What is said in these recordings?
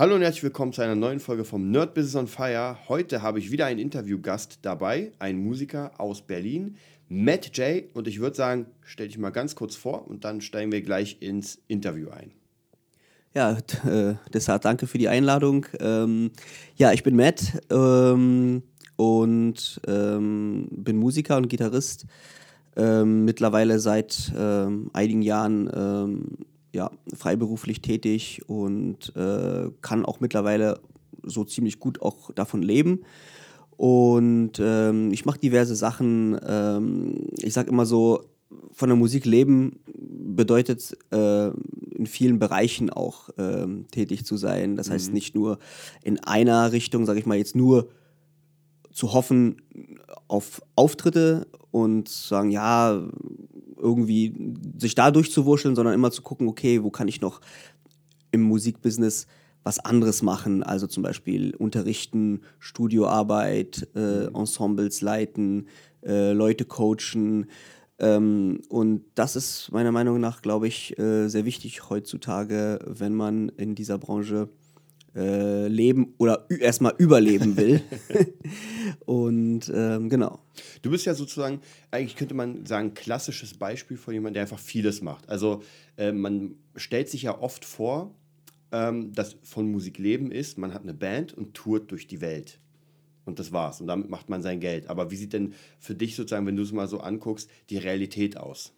Hallo und herzlich willkommen zu einer neuen Folge vom Nerd Business on Fire. Heute habe ich wieder einen Interviewgast dabei, einen Musiker aus Berlin, Matt J. Und ich würde sagen, stell dich mal ganz kurz vor und dann steigen wir gleich ins Interview ein. Ja, äh, deshalb danke für die Einladung. Ähm, ja, ich bin Matt ähm, und ähm, bin Musiker und Gitarrist. Ähm, mittlerweile seit ähm, einigen Jahren ähm, ja, freiberuflich tätig und äh, kann auch mittlerweile so ziemlich gut auch davon leben. Und ähm, ich mache diverse Sachen. Ähm, ich sage immer so, von der Musik leben bedeutet äh, in vielen Bereichen auch äh, tätig zu sein. Das mhm. heißt nicht nur in einer Richtung, sage ich mal jetzt nur zu hoffen auf Auftritte und sagen, ja, irgendwie sich da durchzuwurscheln, sondern immer zu gucken, okay, wo kann ich noch im Musikbusiness was anderes machen, also zum Beispiel unterrichten, Studioarbeit, äh. Ensembles leiten, äh, Leute coachen. Ähm, und das ist meiner Meinung nach, glaube ich, äh, sehr wichtig heutzutage, wenn man in dieser Branche äh, leben oder erstmal überleben will. und ähm, genau. Du bist ja sozusagen, eigentlich könnte man sagen, klassisches Beispiel von jemandem, der einfach vieles macht. Also äh, man stellt sich ja oft vor, ähm, dass von Musik leben ist, man hat eine Band und tourt durch die Welt. Und das war's. Und damit macht man sein Geld. Aber wie sieht denn für dich sozusagen, wenn du es mal so anguckst, die Realität aus?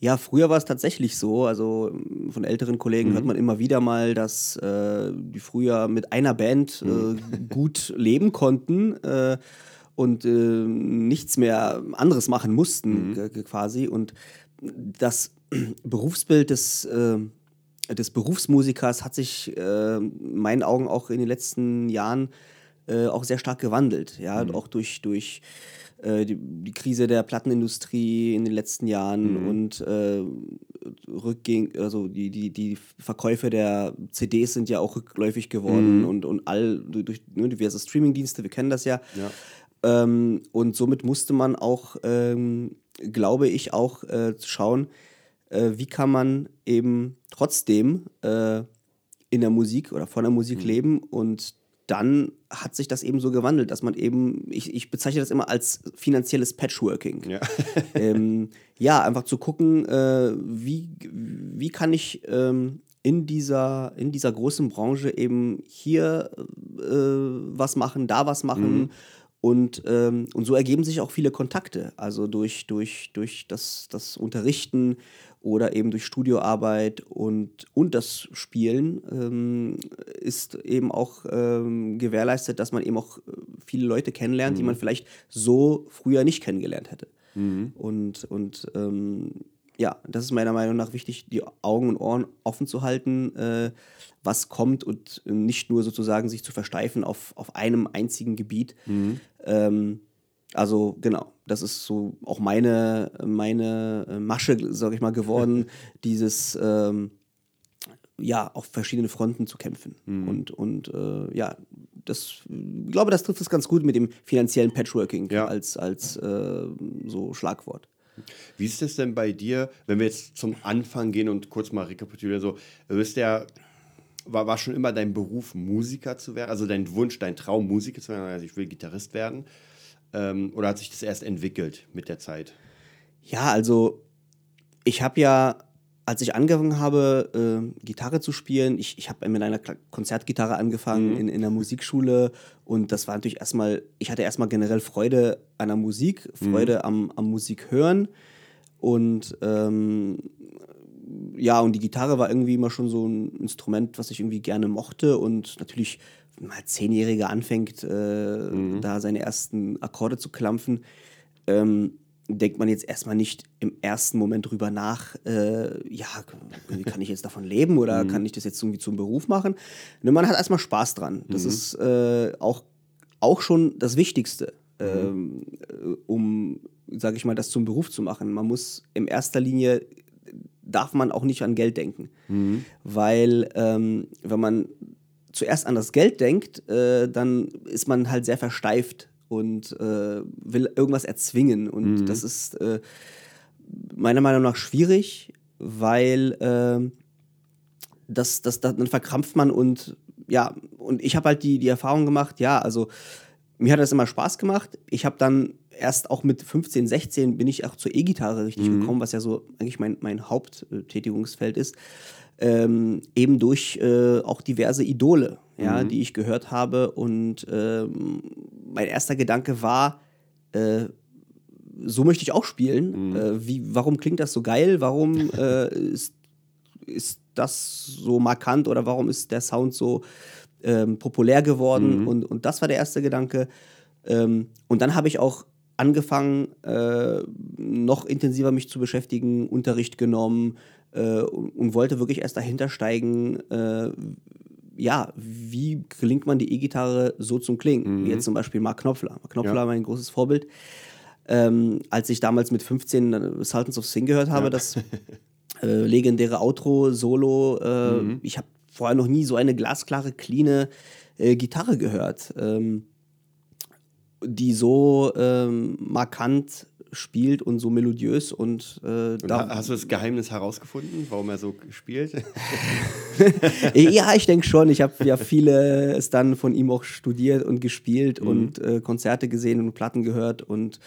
Ja, früher war es tatsächlich so. Also mm, von älteren Kollegen mhm. hört man immer wieder mal, dass äh, die früher mit einer Band äh, mhm. gut leben konnten äh, und äh, nichts mehr anderes machen mussten, mhm. quasi. Und das Berufsbild des, äh, des Berufsmusikers hat sich äh, in meinen Augen auch in den letzten Jahren auch sehr stark gewandelt. Ja, mhm. auch durch, durch äh, die, die, Krise der Plattenindustrie in den letzten Jahren mhm. und äh, rückging, also die, die, die Verkäufe der CDs sind ja auch rückläufig geworden mhm. und, und all durch ne, diverse Streamingdienste, wir kennen das ja. ja. Ähm, und somit musste man auch, ähm, glaube ich, auch äh, schauen, äh, wie kann man eben trotzdem äh, in der Musik oder von der Musik mhm. leben und dann hat sich das eben so gewandelt, dass man eben, ich, ich bezeichne das immer als finanzielles Patchworking. Ja, ähm, ja einfach zu gucken, äh, wie, wie kann ich ähm, in, dieser, in dieser großen Branche eben hier äh, was machen, da was machen. Mhm. Und, ähm, und so ergeben sich auch viele Kontakte. Also durch, durch, durch das, das Unterrichten oder eben durch Studioarbeit und, und das Spielen ähm, ist eben auch ähm, gewährleistet, dass man eben auch äh, viele Leute kennenlernt, mhm. die man vielleicht so früher nicht kennengelernt hätte. Mhm. Und, und ähm, ja, das ist meiner Meinung nach wichtig, die Augen und Ohren offen zu halten, äh, was kommt und nicht nur sozusagen sich zu versteifen auf, auf einem einzigen Gebiet. Mhm. Also genau, das ist so auch meine, meine äh, Masche, sag ich mal, geworden, dieses ähm, ja, auf verschiedene Fronten zu kämpfen. Mhm. Und, und äh, ja, das, ich glaube, das trifft es ganz gut mit dem finanziellen Patchworking ja. als, als äh, so Schlagwort. Wie ist es denn bei dir, wenn wir jetzt zum Anfang gehen und kurz mal rekapitulieren, so, du bist ja, war, war schon immer dein Beruf, Musiker zu werden, also dein Wunsch, dein Traum, Musiker zu werden, also ich will Gitarrist werden. Ähm, oder hat sich das erst entwickelt mit der Zeit? Ja, also ich habe ja, als ich angefangen habe, äh, Gitarre zu spielen, ich, ich habe mit einer Konzertgitarre angefangen mhm. in, in der Musikschule und das war natürlich erstmal, ich hatte erstmal generell Freude an der Musik, Freude mhm. am, am Musik hören und ähm, ja, und die Gitarre war irgendwie immer schon so ein Instrument, was ich irgendwie gerne mochte und natürlich als Zehnjähriger anfängt, äh, mhm. da seine ersten Akkorde zu klampfen, ähm, denkt man jetzt erstmal nicht im ersten Moment drüber nach, äh, ja, kann ich jetzt davon leben oder mhm. kann ich das jetzt irgendwie zum Beruf machen? Ne, man hat erstmal Spaß dran. Das mhm. ist äh, auch, auch schon das Wichtigste, mhm. ähm, äh, um, sage ich mal, das zum Beruf zu machen. Man muss in erster Linie darf man auch nicht an Geld denken. Mhm. Weil ähm, wenn man zuerst an das Geld denkt, äh, dann ist man halt sehr versteift und äh, will irgendwas erzwingen. Und mhm. das ist äh, meiner Meinung nach schwierig, weil ähm, das, das, das, dann verkrampft man und ja, und ich habe halt die, die Erfahrung gemacht, ja, also mir hat das immer Spaß gemacht. Ich habe dann erst auch mit 15, 16 bin ich auch zur E-Gitarre richtig mhm. gekommen, was ja so eigentlich mein, mein Haupttätigungsfeld ist. Ähm, eben durch äh, auch diverse Idole, ja, mhm. die ich gehört habe. Und ähm, mein erster Gedanke war, äh, so möchte ich auch spielen. Mhm. Äh, wie, warum klingt das so geil? Warum äh, ist, ist das so markant oder warum ist der Sound so ähm, populär geworden? Mhm. Und, und das war der erste Gedanke. Ähm, und dann habe ich auch angefangen, äh, noch intensiver mich zu beschäftigen, Unterricht genommen äh, und, und, wollte wirklich erst dahinter steigen, äh, ja, wie gelingt man die E-Gitarre so zum Klingen? Mhm. Wie jetzt zum Beispiel Mark Knopfler. Mark Knopfler ja. mein großes Vorbild. Ähm, als ich damals mit 15 äh, Sultans of Sing gehört habe, ja. das äh, legendäre Outro-Solo, äh, mhm. ich habe vorher noch nie so eine glasklare, cleane äh, Gitarre gehört. Ähm, die so ähm, markant spielt und so melodiös und, äh, und hast du das Geheimnis herausgefunden, warum er so spielt? ja, ich denke schon. Ich habe ja vieles dann von ihm auch studiert und gespielt mhm. und äh, Konzerte gesehen und Platten gehört und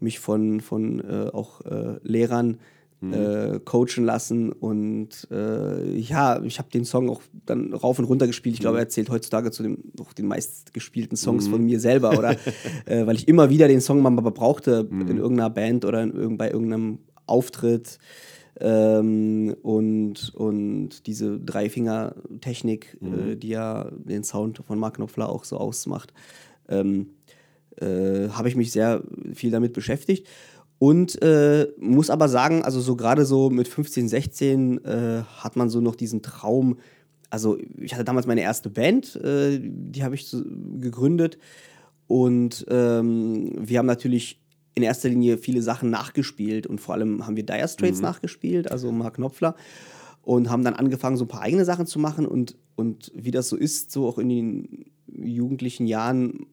mich von, von äh, auch äh, Lehrern mhm. äh, coachen lassen. Und äh, ja, ich habe den Song auch dann rauf und runter gespielt. Ich glaube, mhm. er zählt heutzutage zu den, auch den meistgespielten Songs mhm. von mir selber. Oder äh, weil ich immer wieder den Song mal brauchte mhm. in irgendeiner Band oder in, bei irgendeinem Auftritt. Ähm, und, und diese Dreifinger-Technik, äh, mhm. die ja den Sound von Mark Knopfler auch so ausmacht, ähm, äh, habe ich mich sehr viel damit beschäftigt. Und äh, muss aber sagen, also so gerade so mit 15, 16 äh, hat man so noch diesen Traum. Also ich hatte damals meine erste Band, äh, die habe ich gegründet. Und ähm, wir haben natürlich in erster Linie viele Sachen nachgespielt und vor allem haben wir Dire Straits mhm. nachgespielt, also Mark Knopfler. Und haben dann angefangen, so ein paar eigene Sachen zu machen. Und, und wie das so ist, so auch in den jugendlichen Jahren,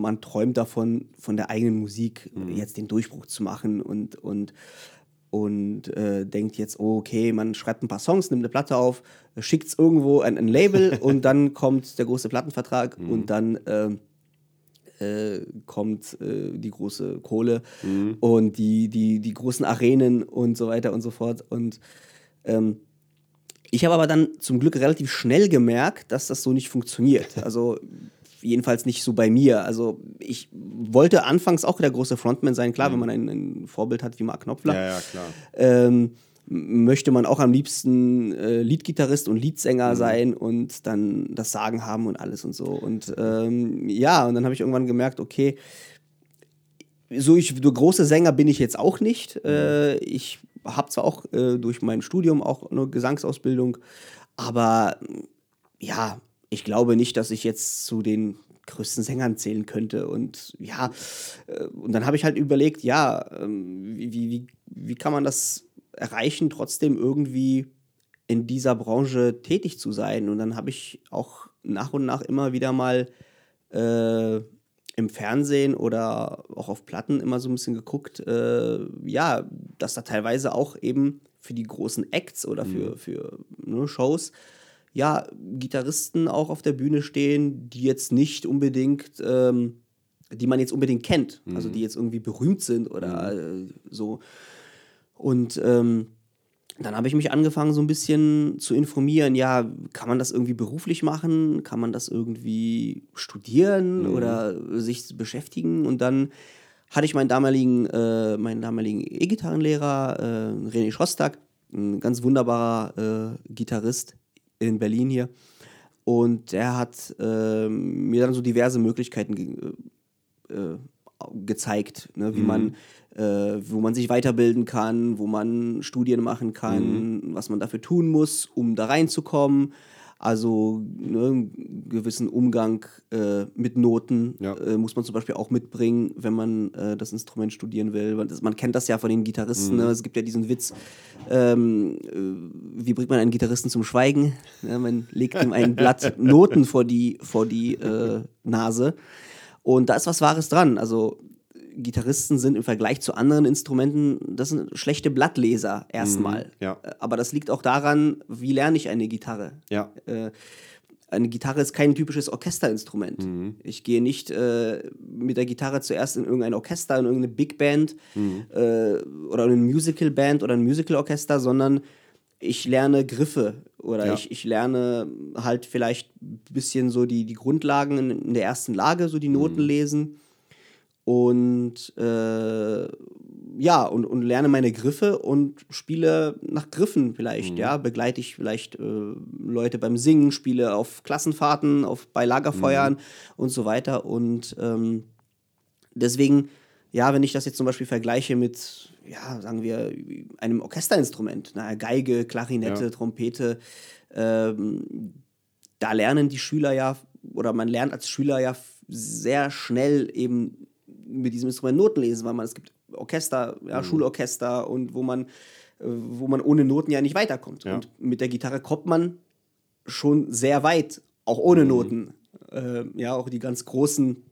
man träumt davon, von der eigenen Musik mhm. jetzt den Durchbruch zu machen und, und, und äh, denkt jetzt, oh, okay, man schreibt ein paar Songs, nimmt eine Platte auf, schickt es irgendwo an ein Label und dann kommt der große Plattenvertrag mhm. und dann äh, äh, kommt äh, die große Kohle mhm. und die, die, die großen Arenen und so weiter und so fort. Und ähm, ich habe aber dann zum Glück relativ schnell gemerkt, dass das so nicht funktioniert. Also jedenfalls nicht so bei mir. Also ich wollte anfangs auch der große Frontman sein. Klar, mhm. wenn man ein, ein, Vorbild hat wie Mark Knopfler. Ja, ja, klar. Ähm, möchte man auch am liebsten äh, Leadgitarrist und Leadsänger mhm. sein und dann das Sagen haben und alles und so. Und ähm, ja, und dann habe ich irgendwann gemerkt, okay, so ich, so große Sänger bin ich jetzt auch nicht. Mhm. Äh, ich habe zwar auch äh, durch mein Studium auch eine Gesangsausbildung, aber ja, ich glaube nicht, dass ich jetzt zu den größten Sängern zählen könnte. Und ja, äh, und dann habe ich halt überlegt, ja, ähm, wie, wie, wie kann man das erreichen, trotzdem irgendwie in dieser Branche tätig zu sein. Und dann habe ich auch nach und nach immer wieder mal äh, im Fernsehen oder auch auf Platten immer so ein bisschen geguckt, äh, ja, dass da teilweise auch eben für die großen Acts oder für, mhm. für ne, Shows ja, Gitarristen auch auf der Bühne stehen, die jetzt nicht unbedingt, ähm, die man jetzt unbedingt kennt, mhm. also die jetzt irgendwie berühmt sind oder mhm. äh, so. Und ähm, dann habe ich mich angefangen, so ein bisschen zu informieren, ja, kann man das irgendwie beruflich machen? Kann man das irgendwie studieren mhm. oder sich beschäftigen? Und dann hatte ich meinen damaligen, äh, meinen damaligen E-Gitarrenlehrer, äh, René Schostak, ein ganz wunderbarer äh, Gitarrist, in Berlin hier. Und er hat äh, mir dann so diverse Möglichkeiten äh, gezeigt, ne, wie mhm. man, äh, wo man sich weiterbilden kann, wo man Studien machen kann, mhm. was man dafür tun muss, um da reinzukommen. Also ne, einen gewissen Umgang äh, mit Noten ja. äh, muss man zum Beispiel auch mitbringen, wenn man äh, das Instrument studieren will. Man, das, man, kennt das ja von den Gitarristen. Mhm. Ne? Es gibt ja diesen Witz, ähm, äh, wie bringt man einen Gitarristen zum Schweigen? Ja, man legt ihm ein Blatt Noten vor die, vor die äh, Nase. Und da ist was Wahres dran. Also Gitarristen sind im Vergleich zu anderen Instrumenten, das sind schlechte Blattleser erstmal. Mhm, ja. Äh, aber das liegt auch daran, wie lerne ich eine Gitarre. Ja. Äh, eine Gitarre ist kein typisches Orchesterinstrument. Mhm. Ich gehe nicht äh, mit der Gitarre zuerst in irgendein Orchester, in irgendeine Big Band mhm. äh, oder in eine Musical Band oder ein Musical Orchester, sondern ich lerne Griffe oder ja. ich, ich lerne halt vielleicht ein bisschen so die, die Grundlagen in, in der ersten Lage, so die Noten mhm. lesen und äh, ja, und, und lerne meine Griffe und spiele nach Griffen vielleicht, mhm. ja, begleite ich vielleicht äh, Leute beim Singen, spiele auf Klassenfahrten, auf, bei Lagerfeuern mhm. und so weiter und ähm, deswegen, ja, wenn ich das jetzt zum Beispiel vergleiche mit, ja, sagen wir, einem Orchesterinstrument, na, Geige, Klarinette, ja. Trompete, ähm, da lernen die Schüler ja, oder man lernt als Schüler ja sehr schnell eben mit diesem Instrument Noten lesen, weil man es gibt Orchester, ja, mhm. Schulorchester und wo man, äh, wo man ohne Noten ja nicht weiterkommt. Ja. Und mit der Gitarre kommt man schon sehr weit, auch ohne mhm. Noten. Äh, ja, auch die ganz großen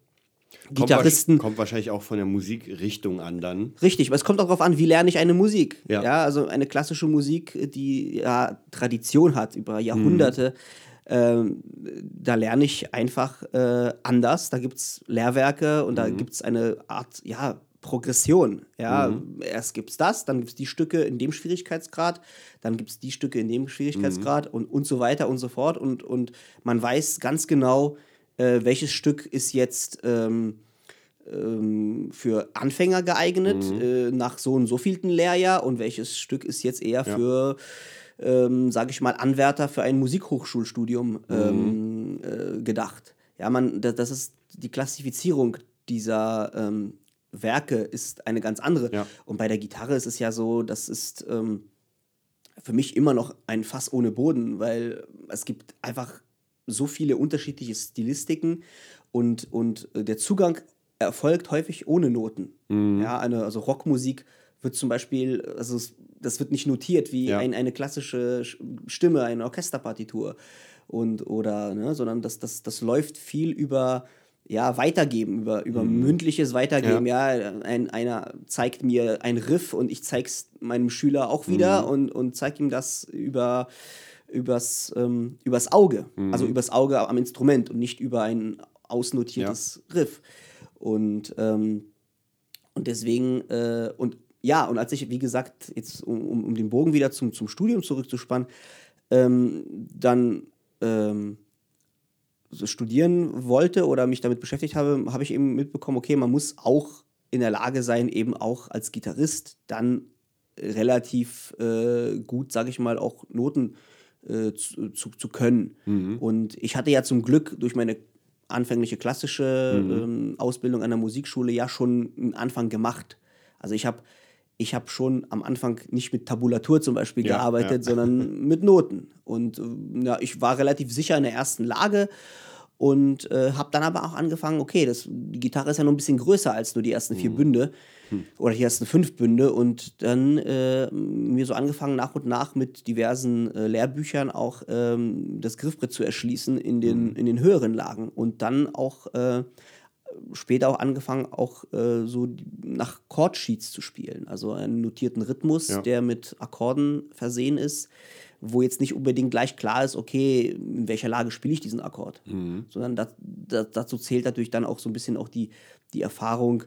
Gitarristen. Kommt, kommt, wahrscheinlich auch von der Musikrichtung an dann. Richtig, aber es kommt auch darauf an, wie lerne ich eine Musik. Ja. ja also eine klassische Musik, die ja Tradition hat über Jahrhunderte. Mhm. Ähm, da lerne ich einfach äh, anders. Da gibt es Lehrwerke und mhm. da gibt es eine Art, ja, Progression. Ja, mhm. erst gibt es das, dann gibt es die Stücke in dem Schwierigkeitsgrad, dann gibt es die Stücke in dem Schwierigkeitsgrad mhm. und, und so weiter und so fort. Und, und man weiß ganz genau, äh, welches Stück ist jetzt ähm, ähm, für Anfänger geeignet, mhm. äh, nach so und so vielten Lehrjahr und welches Stück ist jetzt eher ja. für ähm, sage ich mal, Anwärter für ein Musikhochschulstudium mhm. ähm, äh, gedacht. Ja, man, das, ist die Klassifizierung dieser ähm, Werke ist eine ganz andere. Ja. Und bei der Gitarre ist es ja so, das ist ähm, für mich immer noch ein Fass ohne Boden, weil es gibt einfach so viele unterschiedliche Stilistiken und, und äh, der Zugang erfolgt häufig ohne Noten. Mhm. Ja, eine, also Rockmusik wird zum Beispiel, also das wird nicht notiert wie ja. ein, eine klassische Stimme, eine Orchesterpartitur und oder, ne, sondern das, das, das läuft viel über ja, weitergeben, über, über mhm. mündliches Weitergeben. Ja, ja ein, einer zeigt mir ein Riff und ich zeige es meinem Schüler auch wieder mhm. und, und zeige ihm das über, übers, ähm, übers Auge. Mhm. Also übers Auge am Instrument und nicht über ein ausnotiertes ja. Riff. Und, ähm, und deswegen, äh, und ja, und als ich, wie gesagt, jetzt um, um den Bogen wieder zum, zum Studium zurückzuspannen, ähm, dann ähm, so studieren wollte oder mich damit beschäftigt habe, habe ich eben mitbekommen, okay, man muss auch in der Lage sein, eben auch als Gitarrist dann relativ äh, gut, sage ich mal, auch Noten äh, zu, zu, zu, können. Mhm. Und ich hatte ja zum Glück durch meine anfängliche klassische mhm. ähm, Ausbildung an der Musikschule ja schon einen Anfang gemacht. Also ich habe ich habe schon am Anfang nicht mit Tabulatur zum Beispiel ja, gearbeitet, ja. sondern mit Noten. Und äh, ja, ich war relativ sicher in der ersten Lage und äh, habe dann aber auch angefangen, okay, das, die Gitarre ist ja noch ein bisschen größer als nur die ersten vier mhm. Bünde hm. oder die ersten fünf Bünde und dann äh, mir so angefangen nach und nach mit diversen äh, Lehrbüchern auch ähm, das Griffbrett zu erschließen in den, mhm. in den höheren Lagen und dann auch äh, später auch angefangen, auch äh, so nach Chordsheets zu spielen. Also einen notierten Rhythmus, ja. der mit Akkorden versehen ist, wo jetzt nicht unbedingt gleich klar ist, okay, in welcher Lage spiele ich diesen Akkord. Mhm. Sondern das, das, dazu zählt natürlich dann auch so ein bisschen auch die, die Erfahrung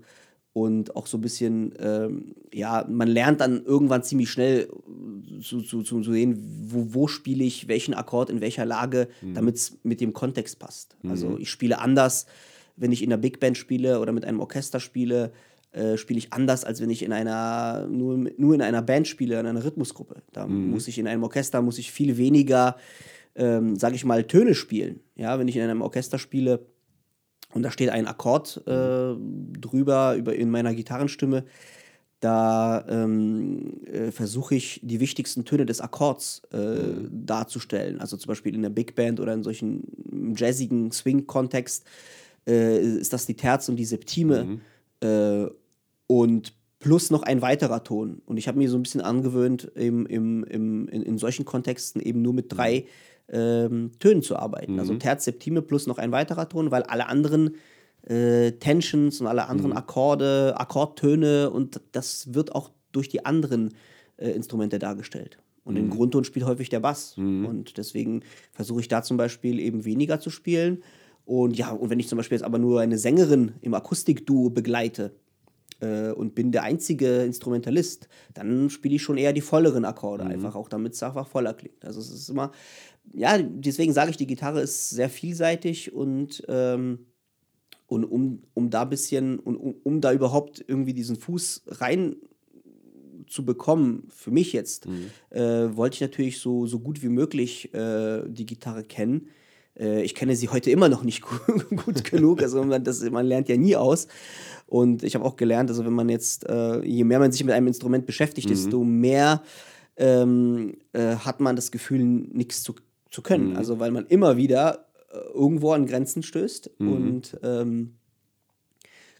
und auch so ein bisschen, ähm, ja, man lernt dann irgendwann ziemlich schnell zu, zu, zu sehen, wo, wo spiele ich welchen Akkord in welcher Lage, mhm. damit es mit dem Kontext passt. Also mhm. ich spiele anders wenn ich in einer Big Band spiele oder mit einem Orchester spiele, äh, spiele ich anders, als wenn ich in einer, nur, nur in einer Band spiele, in einer Rhythmusgruppe. Da mhm. muss ich in einem Orchester, muss ich viel weniger, ähm, sage ich mal, Töne spielen. Ja, wenn ich in einem Orchester spiele und da steht ein Akkord äh, drüber, über, in meiner Gitarrenstimme, da ähm, äh, versuche ich die wichtigsten Töne des Akkords äh, mhm. darzustellen. Also zum Beispiel in der Big Band oder in solchen jazzigen Swing-Kontext äh, ist das die Terz und die Septime mhm. äh, und plus noch ein weiterer Ton. Und ich habe mir so ein bisschen angewöhnt, im, im, im, in, in solchen Kontexten eben nur mit drei ähm, Tönen zu arbeiten. Also mhm. Also Terz, Septime plus noch ein weiterer Ton, weil alle anderen äh, Tensions und alle anderen mhm. Akkorde, Akkordtöne und das wird auch durch die anderen äh, Instrumente dargestellt. Und mhm. den Grundton spielt häufig der Bass. Mhm. Und deswegen versuche ich da zum Beispiel eben weniger zu spielen. Und ja, und wenn ich zum Beispiel jetzt aber nur eine Sängerin im Akustikduo begleite, äh, und bin der einzige Instrumentalist, dann spiele ich schon eher die volleren Akkorde, mhm. einfach auch damit es einfach voller klingt. Also es ist immer, ja, deswegen sage ich, die Gitarre ist sehr vielseitig und, ähm, und um, um da ein bisschen, und um, um da überhaupt irgendwie diesen Fuß rein zu bekommen, für mich jetzt, mhm. äh, wollte ich natürlich so, so gut wie möglich äh, die Gitarre kennen. Äh, ich kenne sie heute immer noch nicht gut, genug, also man, das, man lernt ja nie aus. Und ich habe auch gelernt, also wenn man jetzt, äh, je mehr man sich mit einem Instrument beschäftigt, mhm. desto mehr ähm, äh, hat man das Gefühl, nichts zu, zu können. Mhm. Also weil man immer wieder äh, irgendwo an Grenzen stößt. Mhm. Und ähm,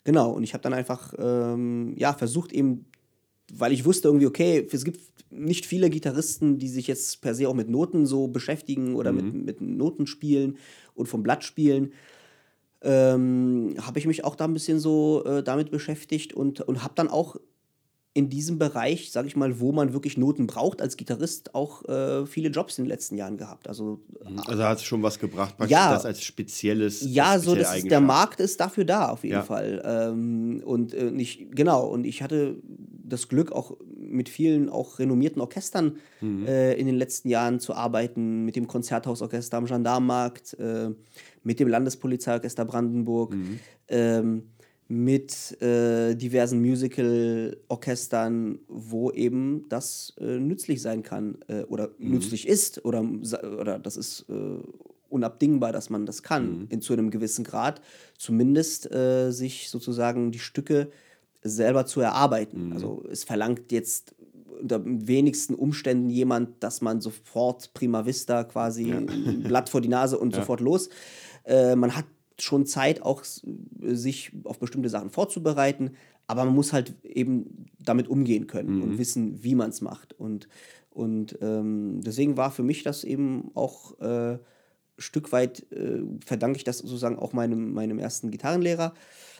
genau, und ich habe dann einfach ähm, ja, versucht eben, weil ich wusste irgendwie, okay, es gibt nicht viele Gitarristen, die sich jetzt per se auch mit Noten so beschäftigen oder mit, mhm. mit Noten spielen und vom Blatt spielen ähm, habe ich mich auch da ein bisschen so äh, damit beschäftigt und, und habe dann auch in diesem Bereich, sage ich mal, wo man wirklich Noten braucht als Gitarrist, auch äh, viele Jobs in den letzten Jahren gehabt. Also, mhm. also hat es schon was gebracht, praktisch ja, das als spezielles. Ja, so das ist, der Markt ist dafür da, auf jeden ja. Fall. Ähm, und äh, ich, genau, und ich hatte das Glück, auch mit vielen auch renommierten Orchestern mhm. äh, in den letzten Jahren zu arbeiten, mit dem Konzerthausorchester am Gendarmenmarkt, äh, mit dem Landespolizeiorchester Brandenburg. Mhm. Ähm, mit äh, diversen Musical-Orchestern, wo eben das äh, nützlich sein kann äh, oder mhm. nützlich ist oder, oder das ist äh, unabdingbar, dass man das kann, mhm. in, zu einem gewissen Grad, zumindest sich sozusagen die Stücke selber zu erarbeiten. Mhm. Also es verlangt jetzt unter wenigsten Umständen jemand, dass man sofort prima vista quasi ja. ein Blatt vor die Nase und ja. sofort los. Äh, man hat schon Zeit, auch sich auf bestimmte Sachen vorzubereiten, aber man muss halt eben damit umgehen können mhm. und wissen, wie man es macht. Und, und ähm, deswegen war für mich das eben auch äh, Stück weit, äh, verdanke ich das sozusagen auch meinem, meinem ersten Gitarrenlehrer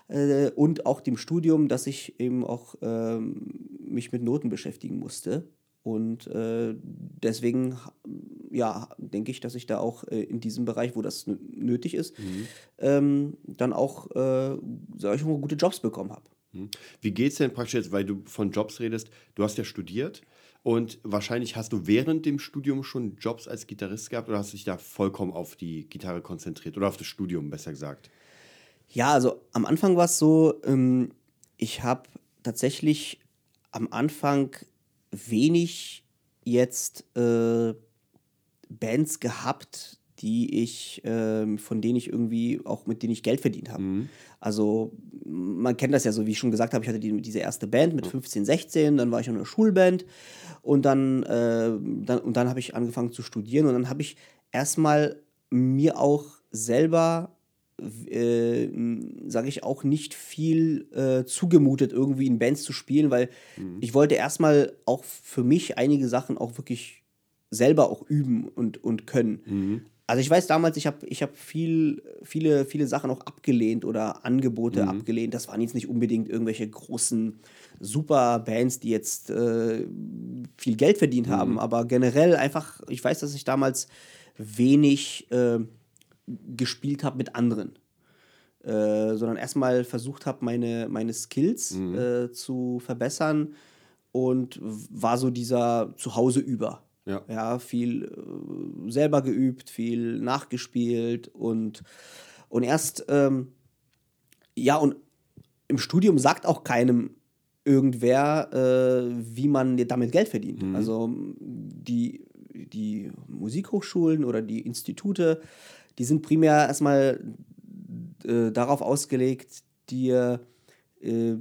äh, und auch dem Studium, dass ich eben auch ähm, mich mit Noten beschäftigen musste. Und äh, deswegen, ja, denke ich, dass ich da auch äh, in diesem Bereich, wo das nötig ist, mhm. ähm, dann auch, äh, sag ich mal, gute Jobs bekommen habe. Mhm. Wie geht es denn praktisch jetzt, weil du von Jobs redest? Du hast ja studiert und wahrscheinlich hast du während dem Studium schon Jobs als Gitarrist gehabt oder hast du dich da vollkommen auf die Gitarre konzentriert oder auf das Studium, besser gesagt? Ja, also am Anfang war es so, ähm, ich habe tatsächlich am Anfang wenig jetzt äh, Bands gehabt, die ich, äh, von denen ich irgendwie auch mit denen ich Geld verdient habe. Mhm. Also man kennt das ja so, wie ich schon gesagt habe, ich hatte die, diese erste Band mit 15, 16, dann war ich in einer Schulband und dann, äh, dann, und dann habe ich angefangen zu studieren und dann habe ich erstmal mir auch selber äh, sage ich auch, nicht viel äh, zugemutet, irgendwie in Bands zu spielen, weil mhm. ich wollte erstmal auch für mich einige Sachen auch wirklich selber auch üben und, und können. Mhm. Also ich weiß damals, ich habe ich hab viel, viele, viele Sachen auch abgelehnt oder Angebote mhm. abgelehnt. Das waren jetzt nicht unbedingt irgendwelche großen Superbands, die jetzt äh, viel Geld verdient haben, mhm. aber generell einfach, ich weiß, dass ich damals wenig äh, gespielt habe mit anderen. Äh, sondern erstmal versucht habe, meine, meine Skills mhm. äh, zu verbessern und war so dieser Zuhause über. Ja. ja viel äh, selber geübt, viel nachgespielt und, und erst, ähm, ja, und im Studium sagt auch keinem irgendwer, äh, wie man damit Geld verdient. Mhm. Also die, die Musikhochschulen oder die Institute die sind primär erstmal äh, darauf ausgelegt, dir äh,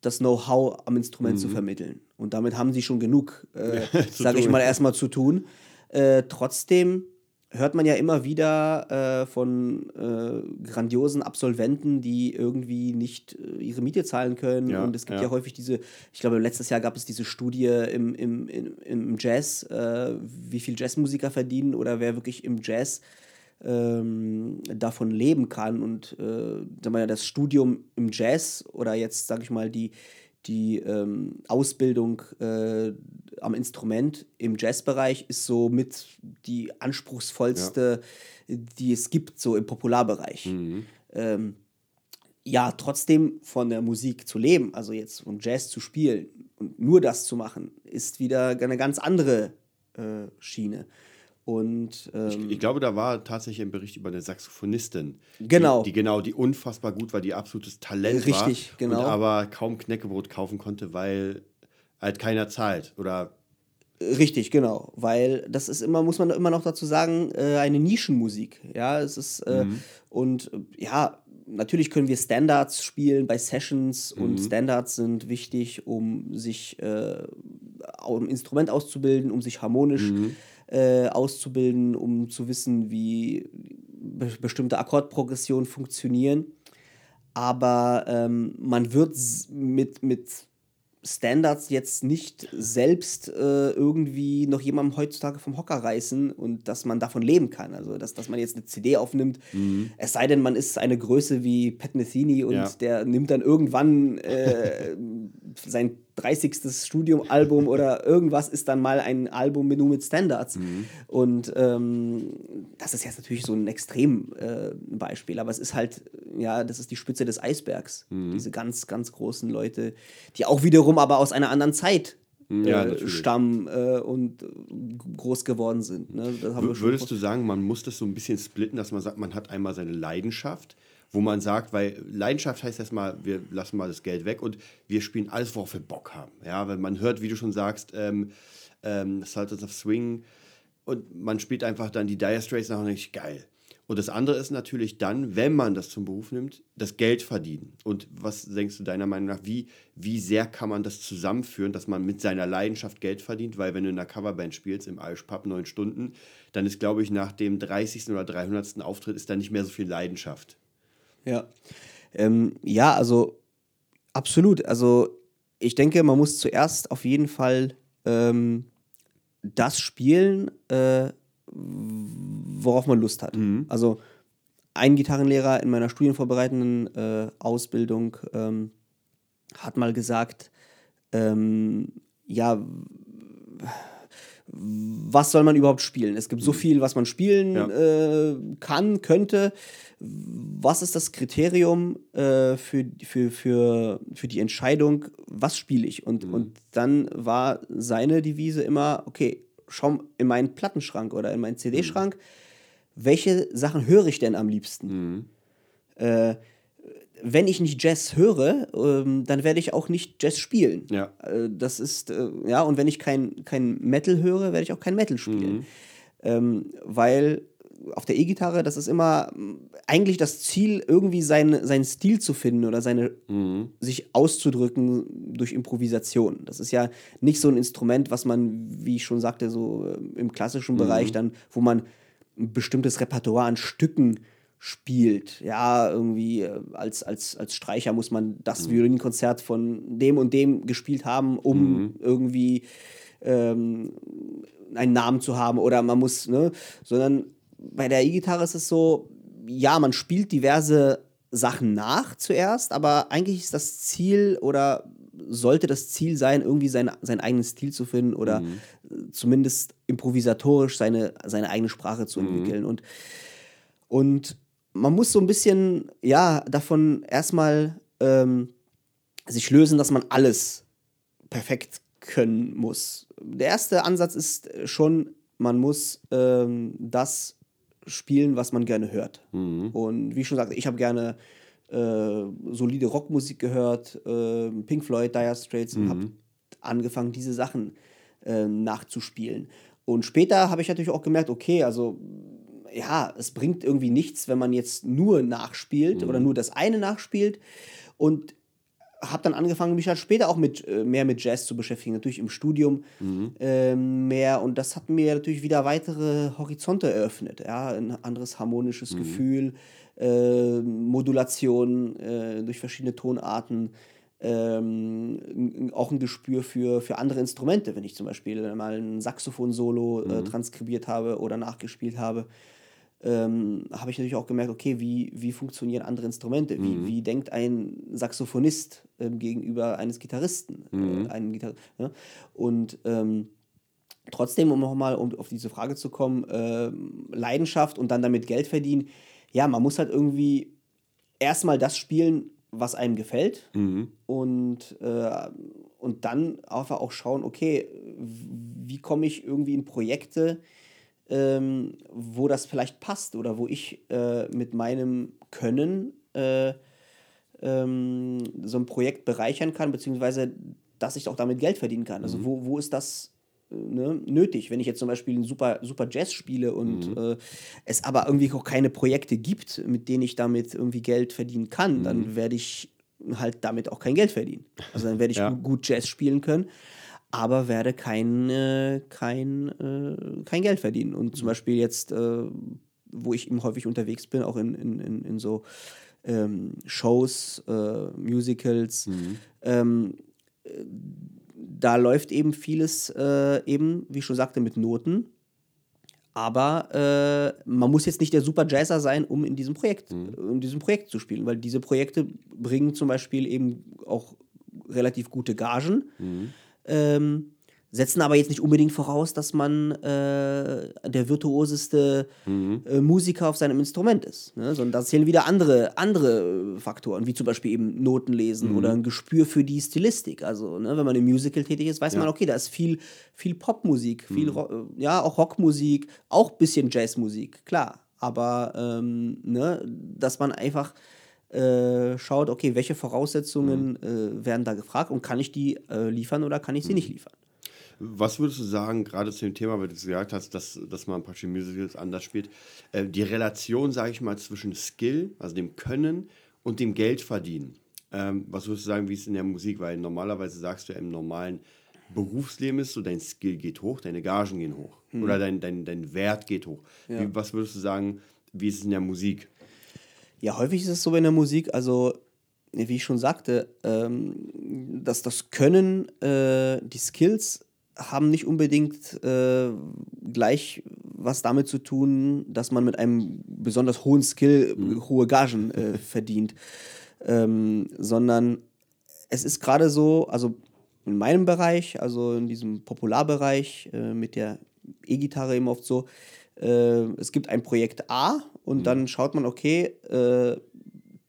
das Know-how am Instrument mhm. zu vermitteln. Und damit haben sie schon genug, äh, sage ich mal, erstmal zu tun. Äh, trotzdem hört man ja immer wieder äh, von äh, grandiosen Absolventen, die irgendwie nicht äh, ihre Miete zahlen können. Ja, und es gibt ja. ja. häufig diese, ich glaube, letztes Jahr gab es diese Studie im, im, im, im Jazz, äh, wie viel Jazzmusiker verdienen oder wer wirklich im Jazz ähm, davon leben kann und äh, wir, das Studium im Jazz oder jetzt, sage ich mal, die, die ähm, Ausbildung äh, am Instrument im Jazzbereich ist so mit die anspruchsvollste, ja. die es gibt, so im Popularbereich. Mhm. Ähm, ja, trotzdem von der Musik zu leben, also jetzt von Jazz zu spielen und nur das zu machen, ist wieder eine ganz andere äh, Schiene. Und, ähm, ich, ich, glaube, da war tatsächlich ein Bericht über eine Saxophonistin. Genau. Die, die genau, die unfassbar gut war, die absolutes Talent Richtig, war. Richtig, genau. Und aber kaum Knäckebrot kaufen konnte, weil halt keiner zahlt. Oder Richtig, genau, weil das ist immer, muss man immer noch dazu sagen, äh, eine Nischenmusik. Ja, es ist äh, mhm. und äh, ja, natürlich können wir Standards spielen bei Sessions mhm. und Standards sind wichtig, um sich äh, um Instrument auszubilden, um sich harmonisch mhm. Äh, auszubilden, um zu wissen, wie be bestimmte Akkordprogressionen funktionieren. Aber ähm, man wird mit, mit Standards jetzt nicht selbst äh, irgendwie noch jemandem heutzutage vom Hocker reißen und dass man davon leben kann. Also, dass, dass man jetzt eine CD aufnimmt, mhm. es sei denn, man ist eine Größe wie Pat Metheny und ja. der nimmt dann irgendwann äh, sein 30. Studiumalbum oder irgendwas ist dann mal ein Album nur mit Standards. Mhm. Und ähm, das ist jetzt natürlich so ein Extrembeispiel, äh, aber es ist halt, ja, das ist die Spitze des Eisbergs. Mhm. Diese ganz, ganz großen Leute, die auch wiederum aber aus einer anderen Zeit ja, äh, stammen äh, und groß geworden sind. Ne? Würdest du sagen, man muss das so ein bisschen splitten, dass man sagt, man hat einmal seine Leidenschaft, wo man sagt, weil Leidenschaft heißt erstmal, wir lassen mal das Geld weg und wir spielen alles, worauf wir Bock haben. Ja, weil man hört, wie du schon sagst, ähm, ähm, Sultans of Swing und man spielt einfach dann die Dire Straits nach und denkt, geil. Und das andere ist natürlich dann, wenn man das zum Beruf nimmt, das Geld verdienen. Und was denkst du deiner Meinung nach, wie, wie sehr kann man das zusammenführen, dass man mit seiner Leidenschaft Geld verdient? Weil wenn du in einer Coverband spielst, im Irish neun Stunden, dann ist, glaube ich, nach dem 30. oder 300. Auftritt ist da nicht mehr so viel Leidenschaft. Ja. Ähm, ja, also absolut. Also ich denke, man muss zuerst auf jeden Fall ähm, das spielen, äh, worauf man Lust hat. Mhm. Also ein Gitarrenlehrer in meiner studienvorbereitenden äh, Ausbildung ähm, hat mal gesagt, ähm, ja, was soll man überhaupt spielen? Es gibt so mhm. viel, was man spielen ja. äh, kann, könnte. Was ist das Kriterium äh, für, für, für, für die Entscheidung, was spiele ich? Und, mhm. und dann war seine Devise immer, okay, schau in meinen Plattenschrank oder in meinen CD-Schrank, mhm. welche Sachen höre ich denn am liebsten? Mhm. Äh, wenn ich nicht Jazz höre, ähm, dann werde ich auch nicht Jazz spielen. Ja. Äh, das ist, äh, ja, und wenn ich kein, kein Metal höre, werde ich auch kein Metal spielen. Mhm. Ähm, weil auf der E-Gitarre, das ist immer eigentlich das Ziel, irgendwie sein, seinen Stil zu finden oder seine, mhm. sich auszudrücken durch Improvisation. Das ist ja nicht so ein Instrument, was man, wie ich schon sagte, so äh, im klassischen mhm. Bereich dann, wo man ein bestimmtes Repertoire an Stücken spielt. Ja, irgendwie äh, als, als, als Streicher muss man das mhm. Violinkonzert von dem und dem gespielt haben, um mhm. irgendwie ähm, einen Namen zu haben oder man muss, ne, sondern bei der E-Gitarre ist es so, ja, man spielt diverse Sachen nach zuerst, aber eigentlich ist das Ziel oder sollte das Ziel sein, irgendwie sein, seinen eigenen Stil zu finden oder mhm. zumindest improvisatorisch seine, seine eigene Sprache zu mhm. entwickeln. Und, und man muss so ein bisschen, ja, davon erstmal ähm, sich lösen, dass man alles perfekt können muss. Der erste Ansatz ist schon, man muss ähm, das spielen, was man gerne hört. Mhm. Und wie ich schon sagte, ich habe gerne äh, solide Rockmusik gehört, äh, Pink Floyd, Dire Straits, mhm. und habe angefangen, diese Sachen äh, nachzuspielen. Und später habe ich natürlich auch gemerkt, okay, also ja, es bringt irgendwie nichts, wenn man jetzt nur nachspielt mhm. oder nur das eine nachspielt. Und habe dann angefangen, mich halt später auch mit äh, mehr mit Jazz zu beschäftigen, natürlich im Studium mhm. ähm, mehr. Und das hat mir natürlich wieder weitere Horizonte eröffnet. Ja, ein anderes harmonisches mhm. Gefühl, äh, Modulation äh, durch verschiedene Tonarten. Ähm, auch ein Gespür für, für andere Instrumente, wenn ich zum Beispiel mal ein Saxophon-Solo äh, mhm. transkribiert habe oder nachgespielt habe ähm, habe ich natürlich auch gemerkt, okay, wie, wie funktionieren andere Instrumente? Wie, Mhm. wie denkt ein Saxophonist ähm, gegenüber eines Gitarristen? Mhm. Äh, einen Gitar ja? Und ähm, trotzdem, um nochmal um auf diese Frage zu kommen, ähm, Leidenschaft und dann damit Geld verdienen, ja, man muss halt irgendwie erstmal das spielen, was einem gefällt Mhm. und, äh, und dann einfach auch schauen, okay, wie komme ich irgendwie in Projekte, ähm, wo das vielleicht passt oder wo ich äh, mit meinem Können äh, ähm, so ein Projekt bereichern kann, beziehungsweise dass ich auch damit Geld verdienen kann. Also wo, wo ist das äh, ne, nötig? Wenn ich jetzt zum Beispiel einen super, super Jazz spiele und äh, es aber irgendwie auch keine Projekte gibt, mit denen ich damit irgendwie Geld verdienen kann, dann werde ich halt damit auch kein Geld verdienen. Also dann werde ich Ja. gu- gut Jazz spielen können, aber werde kein, äh, kein, äh, kein Geld verdienen. Und zum Beispiel jetzt, äh, wo ich eben häufig unterwegs bin, auch in, in, in, in so ähm, Shows, äh, Musicals, ähm, äh, da läuft eben vieles äh, eben, wie ich schon sagte, mit Noten. Aber äh, man muss jetzt nicht der super Jazzer sein, um in diesem Projekt, in diesem Projekt zu spielen, weil diese Projekte bringen zum Beispiel eben auch relativ gute Gagen, ähm, setzen aber jetzt nicht unbedingt voraus, dass man äh, der virtuoseste äh, Musiker auf seinem Instrument ist. Ne? Sondern da zählen wieder andere, andere Faktoren, wie zum Beispiel eben Noten lesen oder ein Gespür für die Stilistik. Also, ne, wenn man im Musical tätig ist, weiß man, okay, da ist viel, viel Popmusik, viel, äh, ja, auch Rockmusik, auch ein bisschen Jazzmusik, klar. Aber ähm, ne, dass man einfach äh, schaut, okay, welche Voraussetzungen äh, werden da gefragt und kann ich die äh, liefern oder kann ich sie nicht liefern? Was würdest du sagen, gerade zu dem Thema, weil du gesagt hast, dass, dass man praktisch Musicals anders spielt, äh, die Relation, sage ich mal, zwischen Skill, also dem Können und dem Geldverdienen. Ähm, was würdest du sagen, wie es in der Musik, weil normalerweise sagst du ja im normalen Berufsleben ist so, dein Skill geht hoch, deine Gagen gehen hoch oder dein, dein, dein Wert geht hoch. Wie, was würdest du sagen, wie ist es in der Musik? Ja, häufig ist es so in der Musik, also wie ich schon sagte, ähm, dass das Können, äh, die Skills haben nicht unbedingt äh, gleich was damit zu tun, dass man mit einem besonders hohen Skill äh, hohe Gagen äh, verdient, ähm, sondern es ist gerade so, also in meinem Bereich, also in diesem Popularbereich äh, mit der E-Gitarre eben oft so, äh, es gibt ein Projekt A und dann schaut man, okay, äh,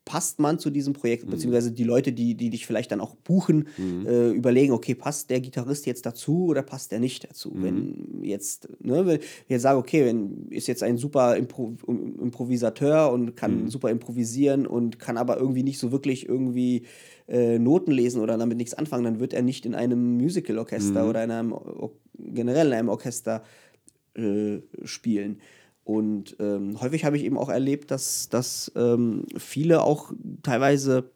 passt man zu diesem Projekt, beziehungsweise die Leute, die, die dich vielleicht dann auch buchen, äh, überlegen, okay, passt der Gitarrist jetzt dazu oder passt der nicht dazu? Wenn jetzt, ne, wenn ich jetzt sage, okay, wenn ist jetzt ein super Impro Improvisateur und kann super improvisieren und kann aber irgendwie nicht so wirklich irgendwie äh, Noten lesen oder damit nichts anfangen, dann wird er nicht in einem Musical-Orchester oder in einem generell in einem Orchester äh, spielen. Und ähm, häufig habe ich eben auch erlebt, dass, dass ähm, viele auch teilweise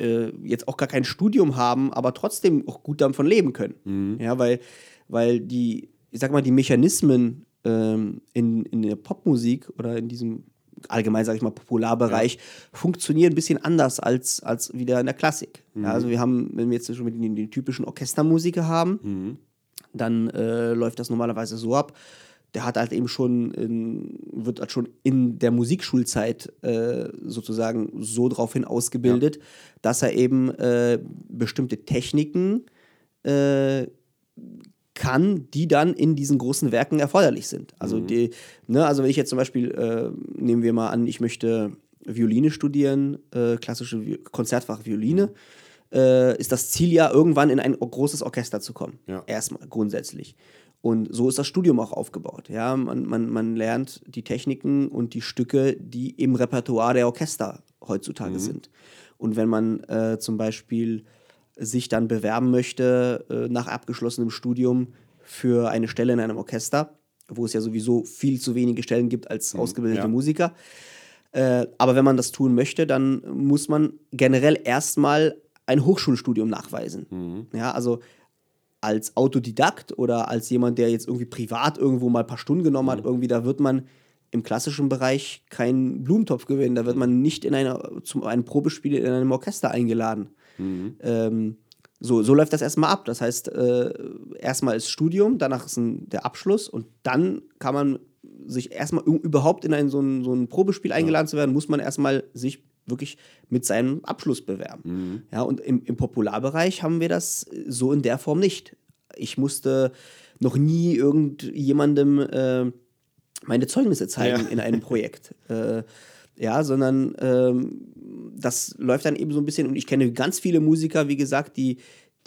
äh, jetzt auch gar kein Studium haben, aber trotzdem auch gut davon leben können. Ja, weil, weil die, ich sag mal, die Mechanismen ähm, in, in der Popmusik oder in diesem allgemein, sage ich mal, Popularbereich funktionieren ein bisschen anders als, als wieder in der Klassik. Ja, also wir haben, wenn wir jetzt schon die, die typischen Orchestermusiker haben, dann äh, läuft das normalerweise so ab. Der hat halt eben schon, in, wird halt schon in der Musikschulzeit äh, sozusagen so daraufhin ausgebildet, dass er eben äh, bestimmte Techniken äh, kann, die dann in diesen großen Werken erforderlich sind. Also, die, ne, also wenn ich jetzt zum Beispiel, äh, nehmen wir mal an, ich möchte Violine studieren, äh, klassische Vi Konzertfach Violine, äh, ist das Ziel ja, irgendwann in ein großes Orchester zu kommen. Ja. Erstmal, grundsätzlich. Und so ist das Studium auch aufgebaut. Ja, man, man, man lernt die Techniken und die Stücke, die im Repertoire der Orchester heutzutage sind. Und wenn man äh, zum Beispiel sich dann bewerben möchte äh, nach abgeschlossenem Studium für eine Stelle in einem Orchester, wo es ja sowieso viel zu wenige Stellen gibt als ausgebildete ja. Musiker. Äh, aber wenn man das tun möchte, dann muss man generell erstmal ein Hochschulstudium nachweisen. Ja, also als Autodidakt oder als jemand, der jetzt irgendwie privat irgendwo mal ein paar Stunden genommen hat, irgendwie, da wird man im klassischen Bereich keinen Blumentopf gewinnen. Da wird man nicht in einer, zum einem Probespiel in einem Orchester eingeladen. Ähm, so, so läuft das erstmal ab. Das heißt, äh, erstmal ist Studium, danach ist ein, der Abschluss und dann kann man sich erstmal überhaupt in ein so ein, so ein Probespiel eingeladen ja. zu werden, muss man erstmal sich wirklich mit seinem Abschluss bewerben. Mhm. Ja, und im, im Popularbereich haben wir das so in der Form nicht. Ich musste noch nie irgendjemandem äh, meine Zeugnisse zeigen ja. in einem Projekt. äh, ja, sondern ähm, das läuft dann eben so ein bisschen, und ich kenne ganz viele Musiker, wie gesagt, die,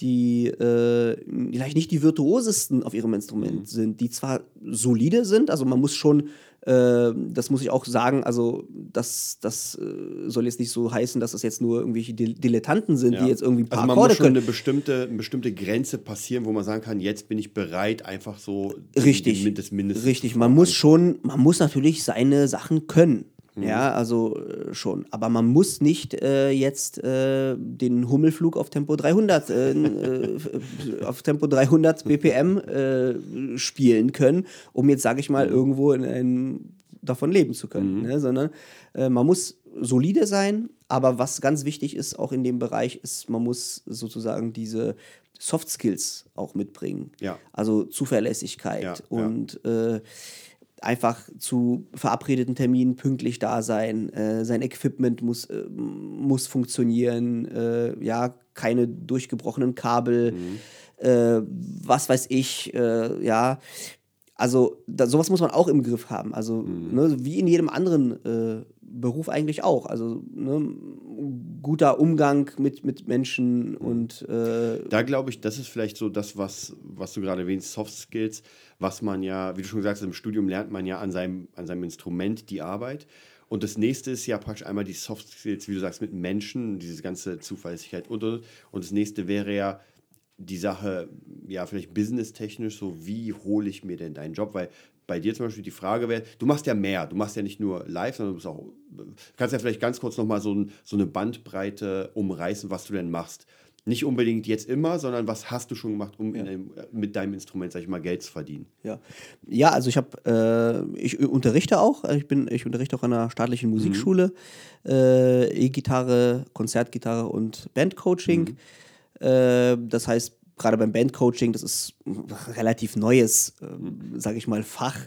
die äh, vielleicht nicht die virtuosesten auf ihrem Instrument mhm. sind, die zwar solide sind, also man muss schon äh, das muss ich auch sagen, also das, das äh, soll jetzt nicht so heißen, dass das jetzt nur irgendwelche Dilettanten sind, ja. die jetzt irgendwie ein paar also man Akkorde muss schon können. Eine bestimmte, eine bestimmte Grenze passieren, wo man sagen kann, jetzt bin ich bereit, einfach so Richtig. Den, das Mindeste Richtig, man muss schon, man muss natürlich seine Sachen können. Mhm. Ja, also äh, schon. Aber man muss nicht äh, jetzt äh, den Hummelflug auf Tempo 300, äh, äh, auf Tempo 300 BPM äh, spielen können, um jetzt, sage ich mal, mhm. irgendwo in einem, davon leben zu können. Mhm. Ne? Sondern man muss solide sein, aber was ganz wichtig ist, auch in dem Bereich, ist, man muss sozusagen diese Soft Skills auch mitbringen. Ja. Also Zuverlässigkeit ja, und ja einfach zu verabredeten Terminen pünktlich da sein, äh, sein Equipment muss, äh, muss funktionieren, äh, ja, keine durchgebrochenen Kabel, mhm. Äh, was weiß ich, äh, ja. Also da, sowas muss man auch im Griff haben. Also mhm. ne, wie in jedem anderen äh, Beruf eigentlich auch. Also ne, guter Umgang mit, mit Menschen und. Äh da glaube ich, das ist vielleicht so das, was, was du gerade erwähnst, Soft Skills, was man ja, wie du schon gesagt hast, im Studium lernt man ja an seinem, an seinem Instrument die Arbeit. Und das nächste ist ja praktisch einmal die Soft Skills, wie du sagst, mit Menschen, diese ganze Zuverlässigkeit und und. Und das nächste wäre ja die Sache, ja, vielleicht businesstechnisch, so wie hole ich mir denn deinen Job? Weil bei dir zum Beispiel die Frage wäre, du machst ja mehr, du machst ja nicht nur live, sondern du bist auch, kannst ja vielleicht ganz kurz nochmal so, ein, so eine Bandbreite umreißen, was du denn machst. Nicht unbedingt jetzt immer, sondern was hast du schon gemacht, um ja. einem, mit deinem Instrument, sag ich mal, Geld zu verdienen? Ja, ja also ich habe, äh, ich unterrichte auch, ich bin, ich unterrichte auch an einer staatlichen mhm. Musikschule, mhm. äh, E-Gitarre, Konzertgitarre und Bandcoaching. Mhm. Äh, das heißt, gerade beim Bandcoaching, das ist ein relativ neues, äh, sage ich mal, Fach.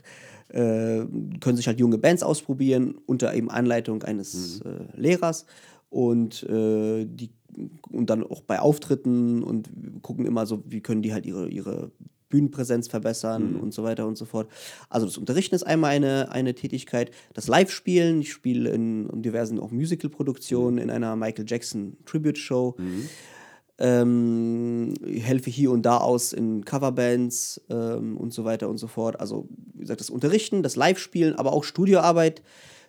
Äh, können sich halt junge Bands ausprobieren unter eben Anleitung eines mhm. äh, Lehrers und äh, die und dann auch bei Auftritten und gucken immer so, wie können die halt ihre, ihre Bühnenpräsenz verbessern mhm. und so weiter und so fort. Also das Unterrichten ist einmal eine, eine Tätigkeit. Das Live-Spielen, ich spiele in, in diversen auch Musical-Produktionen, mhm. in einer Michael Jackson Tribute-Show. Mhm ähm, helfe hier und da aus in Coverbands ähm, und so weiter und so fort. Also, wie gesagt, das Unterrichten, das Live-Spielen, aber auch Studioarbeit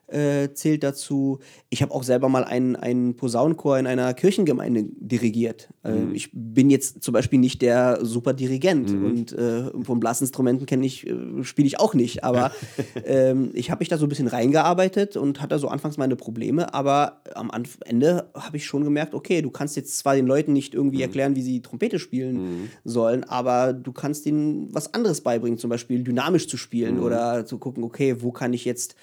äh, zählt dazu. Ich habe auch selber mal einen, einen Posaunenchor in einer Kirchengemeinde dirigiert. Äh, mhm. ich bin jetzt zum Beispiel nicht der super Dirigent mhm. und äh, vom Blasinstrumenten kenne ich, äh, spiele ich auch nicht. Aber ähm, ich habe mich da so ein bisschen reingearbeitet und hatte so anfangs meine Probleme. Aber am Ende habe ich schon gemerkt, okay, du kannst jetzt zwar den Leuten nicht irgendwie mhm. erklären, wie sie Trompete spielen mhm. sollen, aber du kannst ihnen was anderes beibringen, zum Beispiel dynamisch zu spielen mhm. oder zu gucken, okay, wo kann ich jetzt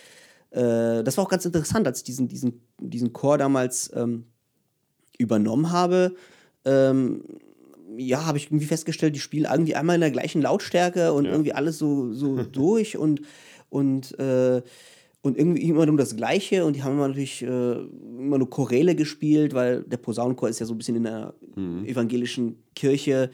äh, das war auch ganz interessant, als ich diesen, diesen, diesen Chor damals ähm, übernommen habe. Ähm, ja, habe ich irgendwie festgestellt, die spielen irgendwie einmal in der gleichen Lautstärke und ja. irgendwie alles so, so durch und, und, äh, und irgendwie immer um das Gleiche und die haben immer natürlich äh, immer nur Choräle gespielt, weil der Posaunenchor ist ja so ein bisschen in der mhm. evangelischen Kirche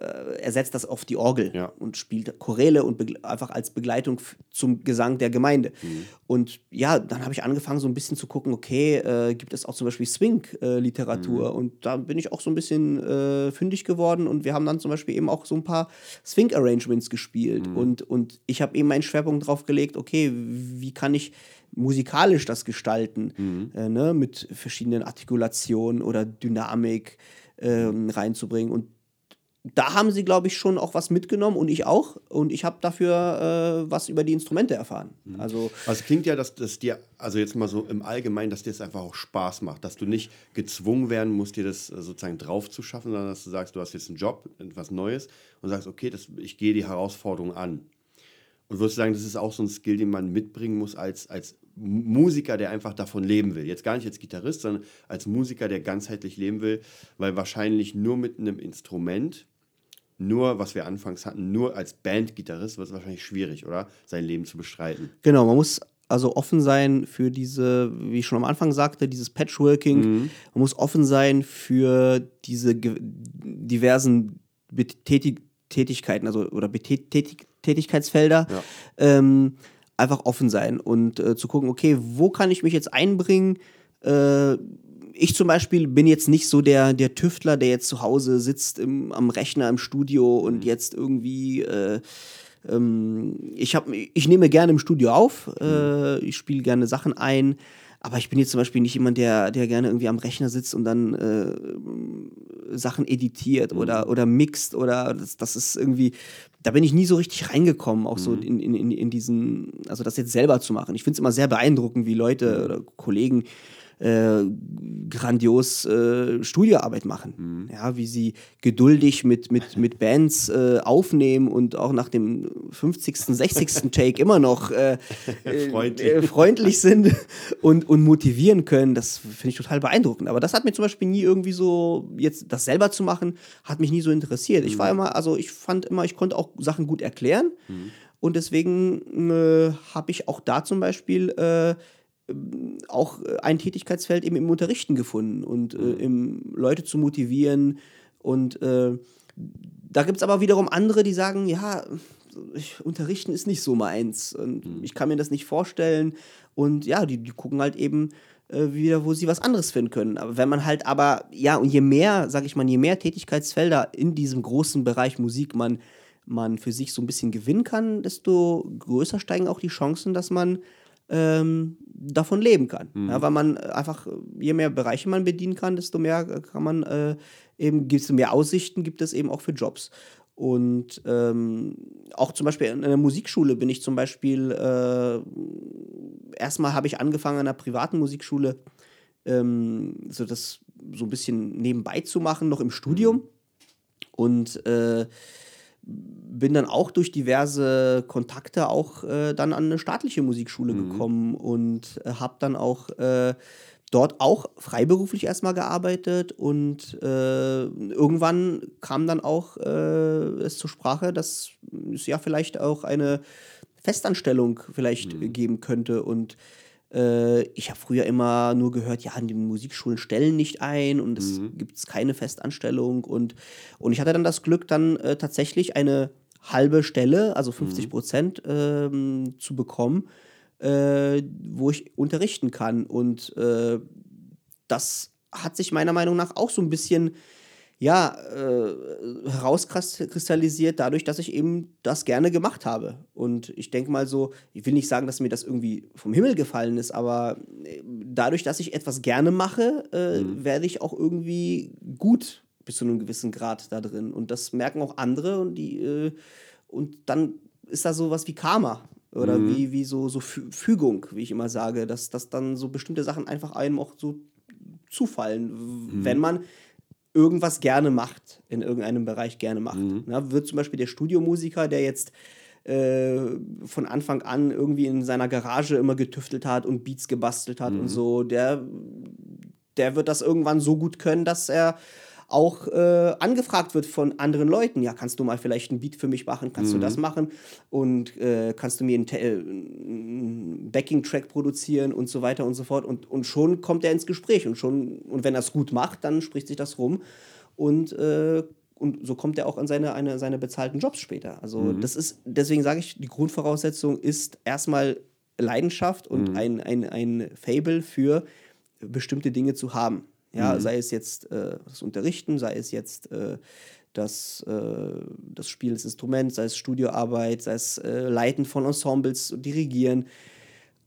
äh, ersetzt das auf die Orgel ja. und spielt Choräle und einfach als Begleitung zum Gesang der Gemeinde. Mhm. Und ja, dann habe ich angefangen, so ein bisschen zu gucken, okay, äh, gibt es auch zum Beispiel Swing-Literatur? Mhm. Und da bin ich auch so ein bisschen äh, fündig geworden und wir haben dann zum Beispiel eben auch so ein paar Swing-Arrangements gespielt. Mhm. Und, und ich habe eben meinen Schwerpunkt drauf gelegt, okay, wie kann ich musikalisch das gestalten, mhm. äh, ne, mit verschiedenen Artikulationen oder Dynamik ähm, reinzubringen. Und da haben sie, glaube ich, schon auch was mitgenommen und ich auch. Und ich habe dafür äh, was über die Instrumente erfahren. Mhm. Also, also es klingt ja, dass das dir, also jetzt mal so im Allgemeinen, dass dir das einfach auch Spaß macht, dass du nicht gezwungen werden musst, dir das äh, sozusagen drauf zu schaffen, sondern dass du sagst, du hast jetzt einen Job, etwas Neues und sagst, okay, das, ich gehe die Herausforderung an. Und würdest du sagen, das ist auch so ein Skill, den man mitbringen muss als, als Musiker, der einfach davon leben will. Jetzt gar nicht als Gitarrist, sondern als Musiker, der ganzheitlich leben will, weil wahrscheinlich nur mit einem Instrument nur, was wir anfangs hatten, nur als Bandgitarrist wird es wahrscheinlich schwierig, oder? Sein Leben zu bestreiten. Genau, man muss also offen sein für diese, wie ich schon am Anfang sagte, dieses Patchworking. Mhm. Man muss offen sein für diese diversen Betätig Tätigkeiten, also oder Betätig Tätigkeitsfelder. Ja. Ähm, einfach offen sein und äh, zu gucken, okay, wo kann ich mich jetzt einbringen? Äh, ich zum Beispiel bin jetzt nicht so der, der Tüftler, der jetzt zu Hause sitzt im, am Rechner im Studio und mhm. jetzt irgendwie. Äh, ähm, ich, hab, ich nehme gerne im Studio auf, äh, ich spiele gerne Sachen ein, aber ich bin jetzt zum Beispiel nicht jemand, der, der gerne irgendwie am Rechner sitzt und dann äh, Sachen editiert mhm. oder, oder mixt oder das, das ist irgendwie, da bin ich nie so richtig reingekommen, auch so mhm. in, in, in diesen, also das jetzt selber zu machen. Ich finde es immer sehr beeindruckend, wie Leute mhm. oder Kollegen äh, grandios äh, Studioarbeit machen. Mhm. Ja, wie sie geduldig mit, mit, mit Bands äh, aufnehmen und auch nach dem 50., 60. Take immer noch äh, freundlich. Äh, freundlich. sind und, und motivieren können. Das finde ich total beeindruckend. Aber das hat mir zum Beispiel nie irgendwie so, jetzt das selber zu machen, hat mich nie so interessiert. Mhm. Ich war mhm. immer, also ich fand immer, ich konnte auch Sachen gut erklären. Mhm. Und deswegen äh, habe ich auch da zum Beispiel äh, auch äh, ein Tätigkeitsfeld eben im Unterrichten gefunden und äh, mhm. im, Leute zu motivieren. Und äh, da gibt es aber wiederum andere, die sagen, ja, ich, Unterrichten ist nicht so meins und mhm. ich kann mir das nicht vorstellen. Und ja, die, die gucken halt eben äh, wieder, wo sie was anderes finden können. Aber wenn man halt aber, ja, und je mehr, sag ich mal, je mehr Tätigkeitsfelder in diesem großen Bereich Musik man, man für sich so ein bisschen gewinnen kann, desto größer steigen auch die Chancen, dass man ähm, davon leben kann. Mhm. Ja, weil man einfach, je mehr Bereiche man bedienen kann, desto mehr kann man äh, eben, desto mehr Aussichten gibt es eben auch für Jobs. Und ähm, auch zum Beispiel in einer Musikschule bin ich zum Beispiel, äh, erstmal habe ich angefangen an einer privaten Musikschule, ähm, so das so ein bisschen nebenbei zu machen, noch im Studium. Und äh, bin dann auch durch diverse Kontakte auch äh, dann an eine staatliche Musikschule mhm. gekommen und äh, habe dann auch äh, dort auch freiberuflich erstmal gearbeitet und äh, irgendwann kam dann auch äh, es zur Sprache, dass es ja vielleicht auch eine Festanstellung vielleicht mhm. geben könnte und äh, ich habe früher immer nur gehört, ja, die Musikschulen stellen nicht ein und es mhm. gibt keine Festanstellung. Und, und ich hatte dann das Glück, dann äh, tatsächlich eine halbe Stelle, also 50 mhm. Prozent, mhm. ähm, zu bekommen, äh, wo ich unterrichten kann. Und äh, das hat sich meiner Meinung nach auch so ein bisschen ja, äh, herauskristallisiert dadurch, dass ich eben das gerne gemacht habe. Und ich denke mal so, ich will nicht sagen, dass mir das irgendwie vom Himmel gefallen ist, aber äh, dadurch, dass ich etwas gerne mache, äh, mhm. werde ich auch irgendwie gut bis zu einem gewissen Grad da drin. Und das merken auch andere und die, äh, und dann ist da so was wie Karma. Oder mhm. wie, wie so, so Fügung, wie ich immer sage, dass, dass dann so bestimmte Sachen einfach einem auch so zufallen, mhm. wenn man irgendwas gerne macht, in irgendeinem Bereich gerne macht. Mhm. Na, wird zum Beispiel der Studiomusiker, der jetzt äh, von Anfang an irgendwie in seiner Garage immer getüftelt hat und Beats gebastelt hat mhm. und so, der, der wird das irgendwann so gut können, dass er auch äh, angefragt wird von anderen Leuten. Ja, kannst du mal vielleicht ein Beat für mich machen? Kannst mhm. du das machen? Und äh, kannst du mir einen, äh, einen Backing-Track produzieren und so weiter und so fort? Und, und schon kommt er ins Gespräch und schon, und wenn er es gut macht, dann spricht sich das rum. Und äh, und so kommt er auch an seine, eine, seine bezahlten Jobs später. Also mhm. das ist, deswegen sage ich, die Grundvoraussetzung ist erstmal Leidenschaft und mhm. ein, ein, ein Fable für bestimmte Dinge zu haben. Ja, mhm. sei es jetzt äh, das Unterrichten, sei es jetzt äh, das, äh, das Spiel des Instruments, sei es Studioarbeit, sei es äh, Leiten von Ensembles, Dirigieren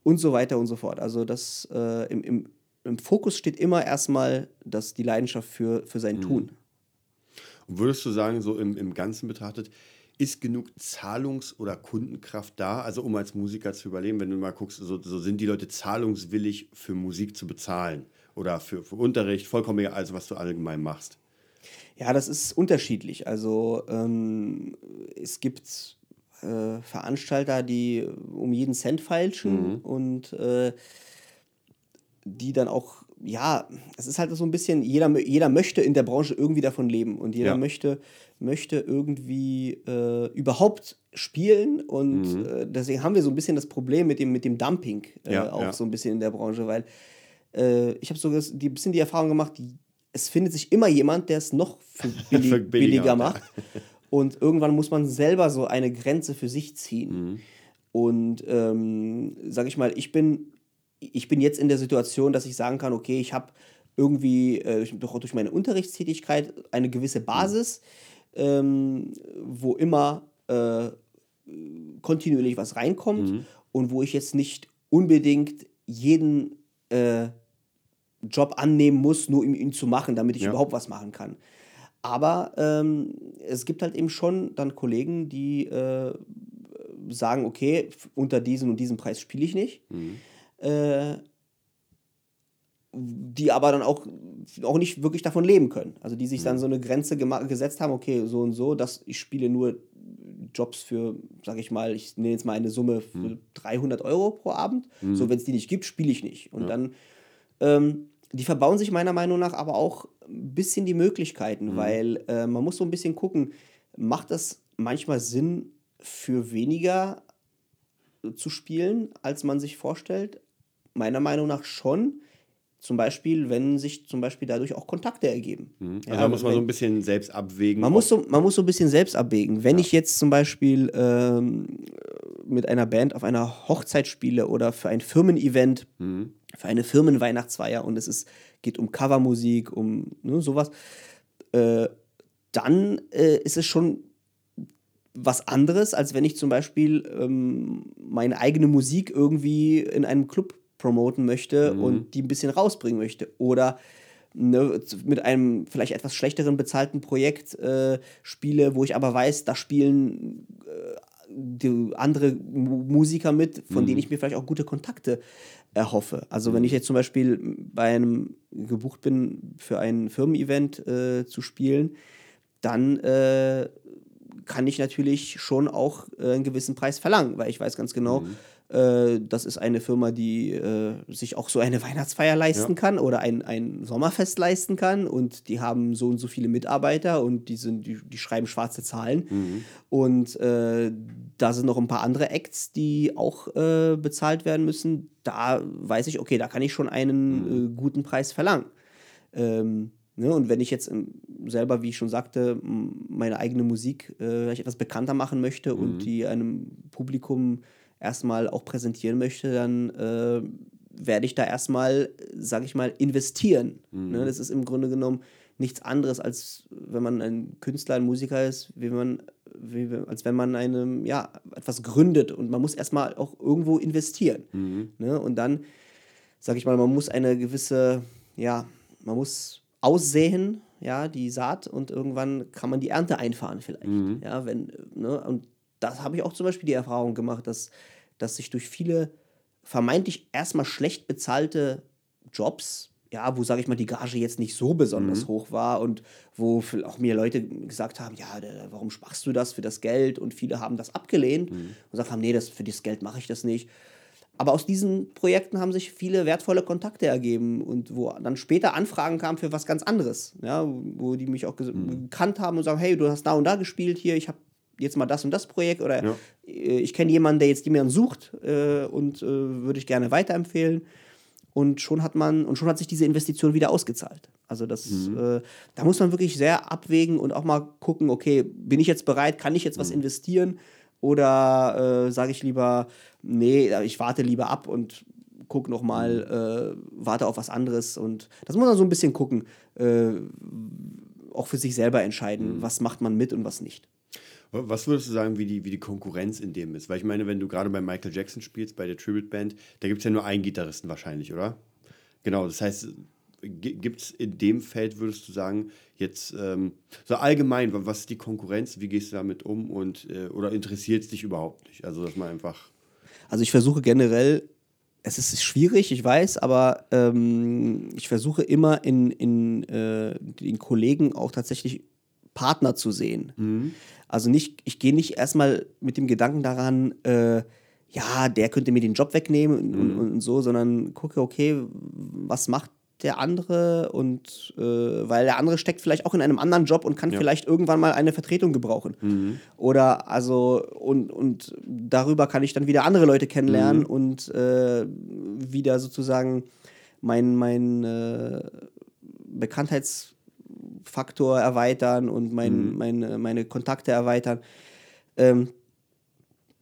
und so weiter und so fort. Also das äh, im, im, im Fokus steht immer erstmal das, die Leidenschaft für, für sein mhm. Tun. Und würdest du sagen, so im, im Ganzen betrachtet, ist genug Zahlungs- oder Kundenkraft da, also um als Musiker zu überleben, wenn du mal guckst, so, so sind die Leute zahlungswillig für Musik zu bezahlen? Oder für, für Unterricht, vollkommen egal, also was du allgemein machst? Ja, das ist unterschiedlich. Also ähm, es gibt äh, Veranstalter, die um jeden Cent feilschen mhm. und äh, die dann auch, ja, es ist halt so ein bisschen, jeder, jeder möchte in der Branche irgendwie davon leben und jeder ja. möchte, möchte irgendwie äh, überhaupt spielen und mhm. äh, deswegen haben wir so ein bisschen das Problem mit dem, mit dem Dumping äh, ja, auch ja. so ein bisschen in der Branche, weil äh, ich habe so ein bisschen die Erfahrung gemacht, es findet sich immer jemand, der es noch billig, billiger, billiger macht. Und irgendwann muss man selber so eine Grenze für sich ziehen. Mhm. Und ähm, sag ich mal, ich bin, ich bin jetzt in der Situation, dass ich sagen kann, okay, ich habe irgendwie äh, durch, durch meine Unterrichtstätigkeit eine gewisse Basis, mhm. ähm, wo immer äh, kontinuierlich was reinkommt mhm. und wo ich jetzt nicht unbedingt jeden äh, Job annehmen muss, nur um ihn zu machen, damit ich ja. überhaupt was machen kann. Aber ähm, es gibt halt eben schon dann Kollegen, die äh, sagen, okay, unter diesem und diesem Preis spiele ich nicht. Mhm. Äh, die aber dann auch, auch nicht wirklich davon leben können. Also die sich mhm. dann so eine Grenze gesetzt haben, okay, so und so, dass ich spiele nur Jobs für, sag ich mal, ich nenne jetzt mal eine Summe für mhm. 300 Euro pro Abend. Mhm. So, wenn es die nicht gibt, spiele ich nicht. Und ja. dann, ähm, die verbauen sich meiner Meinung nach aber auch ein bisschen die Möglichkeiten, mhm. weil äh, man muss so ein bisschen gucken, macht das manchmal Sinn, für weniger zu spielen, als man sich vorstellt? Meiner Meinung nach schon. Zum Beispiel, wenn sich zum Beispiel dadurch auch Kontakte ergeben. Mhm. Also ja, da muss man wenn, so ein bisschen selbst abwägen. Man muss so, man muss so ein bisschen selbst abwägen. Wenn ja. ich jetzt zum Beispiel ähm, mit einer Band auf einer Hochzeit spiele oder für ein Firmen-Event, mhm. Für eine Firmenweihnachtsfeier und es ist, geht um Covermusik, um ne, sowas, äh, dann äh, ist es schon was anderes, als wenn ich zum Beispiel ähm, meine eigene Musik irgendwie in einem Club promoten möchte mhm. und die ein bisschen rausbringen möchte. Oder ne, mit einem vielleicht etwas schlechteren bezahlten Projekt äh, spiele, wo ich aber weiß, da spielen äh, andere Musiker mit, von mhm. denen ich mir vielleicht auch gute Kontakte erhoffe. Also wenn ich jetzt zum Beispiel bei einem gebucht bin, für ein Firmen-Event äh, zu spielen, dann äh, kann ich natürlich schon auch äh, einen gewissen Preis verlangen, weil ich weiß ganz genau, mhm. Äh, das ist eine Firma, die äh, sich auch so eine Weihnachtsfeier leisten ja. kann oder ein, ein Sommerfest leisten kann und die haben so und so viele Mitarbeiter und die, sind, die, die schreiben schwarze Zahlen. Mhm. Und äh, da sind noch ein paar andere Acts, die auch äh, bezahlt werden müssen. Da weiß ich, okay, da kann ich schon einen mhm. Äh, guten Preis verlangen. Ähm, Ne, und wenn ich jetzt selber, wie ich schon sagte, meine eigene Musik äh, etwas bekannter machen möchte mhm. und die einem Publikum erstmal auch präsentieren möchte, dann äh, werde ich da erstmal, sage ich mal, investieren. Mhm. Ne? Das ist im Grunde genommen nichts anderes, als wenn man ein Künstler, ein Musiker ist, wie man, wie, als wenn man einem, ja, etwas gründet und man muss erstmal auch irgendwo investieren. Mhm. Ne? Und dann, sage ich mal, man muss eine gewisse, ja, man muss aussäen, ja, die Saat und irgendwann kann man die Ernte einfahren vielleicht. Mhm. Ja, wenn, ne, und das habe ich auch zum Beispiel die Erfahrung gemacht, dass, dass sich durch viele vermeintlich erstmal schlecht bezahlte Jobs, ja, wo, sage ich mal, die Gage jetzt nicht so besonders mhm. hoch war und wo auch mir Leute gesagt haben, ja, warum machst du das für das Geld? Und viele haben das abgelehnt mhm. und gesagt haben, nee, das, für das Geld mache ich das nicht. Aber aus diesen Projekten haben sich viele wertvolle Kontakte ergeben und wo dann später Anfragen kamen für was ganz anderes, ja, wo die mich auch mhm. gekannt haben und sagen, hey, du hast da und da gespielt hier, ich habe jetzt mal das und das Projekt oder ja. Äh, ich kenne jemanden, der jetzt jemanden sucht äh, und äh, würde ich gerne weiterempfehlen. Und schon hat man, und schon hat sich diese Investition wieder ausgezahlt. Also das, mhm. äh, da muss man wirklich sehr abwägen und auch mal gucken, okay, bin ich jetzt bereit, kann ich jetzt was mhm. investieren? Oder äh, sage ich lieber, nee, ich warte lieber ab und guck noch mal, mhm. äh, warte auf was anderes. Und das muss man so ein bisschen gucken, äh, auch für sich selber entscheiden, mhm. was macht man mit und was nicht. Was würdest du sagen, wie die, wie die Konkurrenz in dem ist? Weil ich meine, wenn du gerade bei Michael Jackson spielst, bei der Tribute Band, da gibt es ja nur einen Gitarristen wahrscheinlich, oder? Genau, das heißt, gibt es in dem Feld, würdest du sagen, jetzt ähm, so allgemein, was ist die Konkurrenz, wie gehst du damit um und äh, oder interessiert es dich überhaupt nicht? Also, dass man einfach. Also ich versuche generell, es ist schwierig, ich weiß, aber ähm, ich versuche immer in, in äh, den Kollegen auch tatsächlich Partner zu sehen. Mhm. Also nicht, ich gehe nicht erstmal mit dem Gedanken daran, äh, ja, der könnte mir den Job wegnehmen und, Mhm. und, und so, sondern gucke, okay, was macht der andere und äh, weil der andere steckt vielleicht auch in einem anderen Job und kann Ja. vielleicht irgendwann mal eine Vertretung gebrauchen. Mhm. Oder also, und, und darüber kann ich dann wieder andere Leute kennenlernen Mhm. und äh, wieder sozusagen mein, mein äh, Bekanntheitsfaktor erweitern und mein, Mhm. meine, meine Kontakte erweitern. Ähm,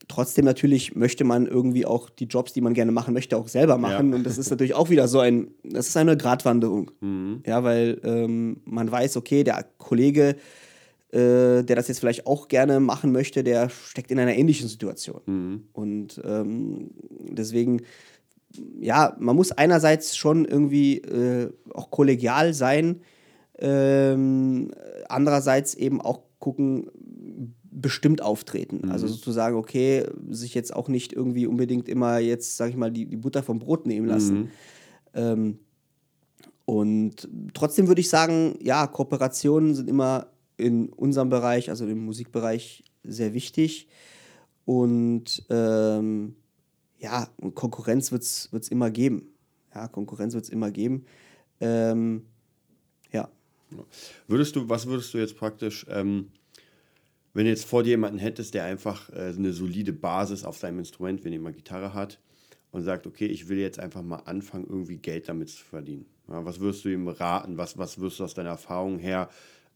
trotzdem natürlich möchte man irgendwie auch die Jobs, die man gerne machen möchte, auch selber machen. Und das ist natürlich auch wieder so ein, das ist eine Gratwanderung. Mhm. Ja, weil ähm, man weiß, okay, der Kollege, äh, der das jetzt vielleicht auch gerne machen möchte, der steckt in einer ähnlichen Situation. Mhm. Und ähm, deswegen, ja, man muss einerseits schon irgendwie äh, auch kollegial sein, ähm, andererseits eben auch gucken, bestimmt auftreten. Also sozusagen, okay, sich jetzt auch nicht irgendwie unbedingt immer jetzt, sag ich mal, die, die Butter vom Brot nehmen lassen. Mhm. Ähm, und trotzdem würde ich sagen, ja, Kooperationen sind immer in unserem Bereich, also im Musikbereich, sehr wichtig. Und ähm, ja, Konkurrenz wird es immer geben. Ja, Konkurrenz wird es immer geben. Ähm. Würdest du, was würdest du jetzt praktisch, ähm, wenn du jetzt vor dir jemanden hättest, der einfach äh, eine solide Basis auf seinem Instrument, wenn jemand Gitarre hat und sagt, okay, ich will jetzt einfach mal anfangen, irgendwie Geld damit zu verdienen. Ja, was würdest du ihm raten? Was, was wirst du aus deiner Erfahrung her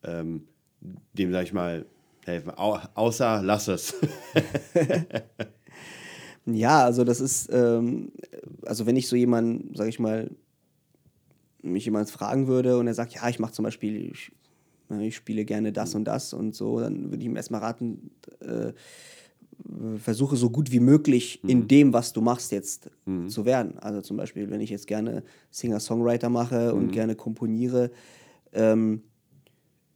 ähm, dem, sag ich mal, helfen? Au außer lass es. Ja, also das ist, ähm, also wenn ich so jemanden, sag ich mal, mich jemand fragen würde und er sagt, ja, ich mache zum Beispiel, ich, ne, ich spiele gerne das und das und so, dann würde ich ihm erstmal raten, äh, versuche so gut wie möglich in dem, was du machst, jetzt zu werden. Also zum Beispiel, wenn ich jetzt gerne Singer-Songwriter mache und gerne komponiere ähm,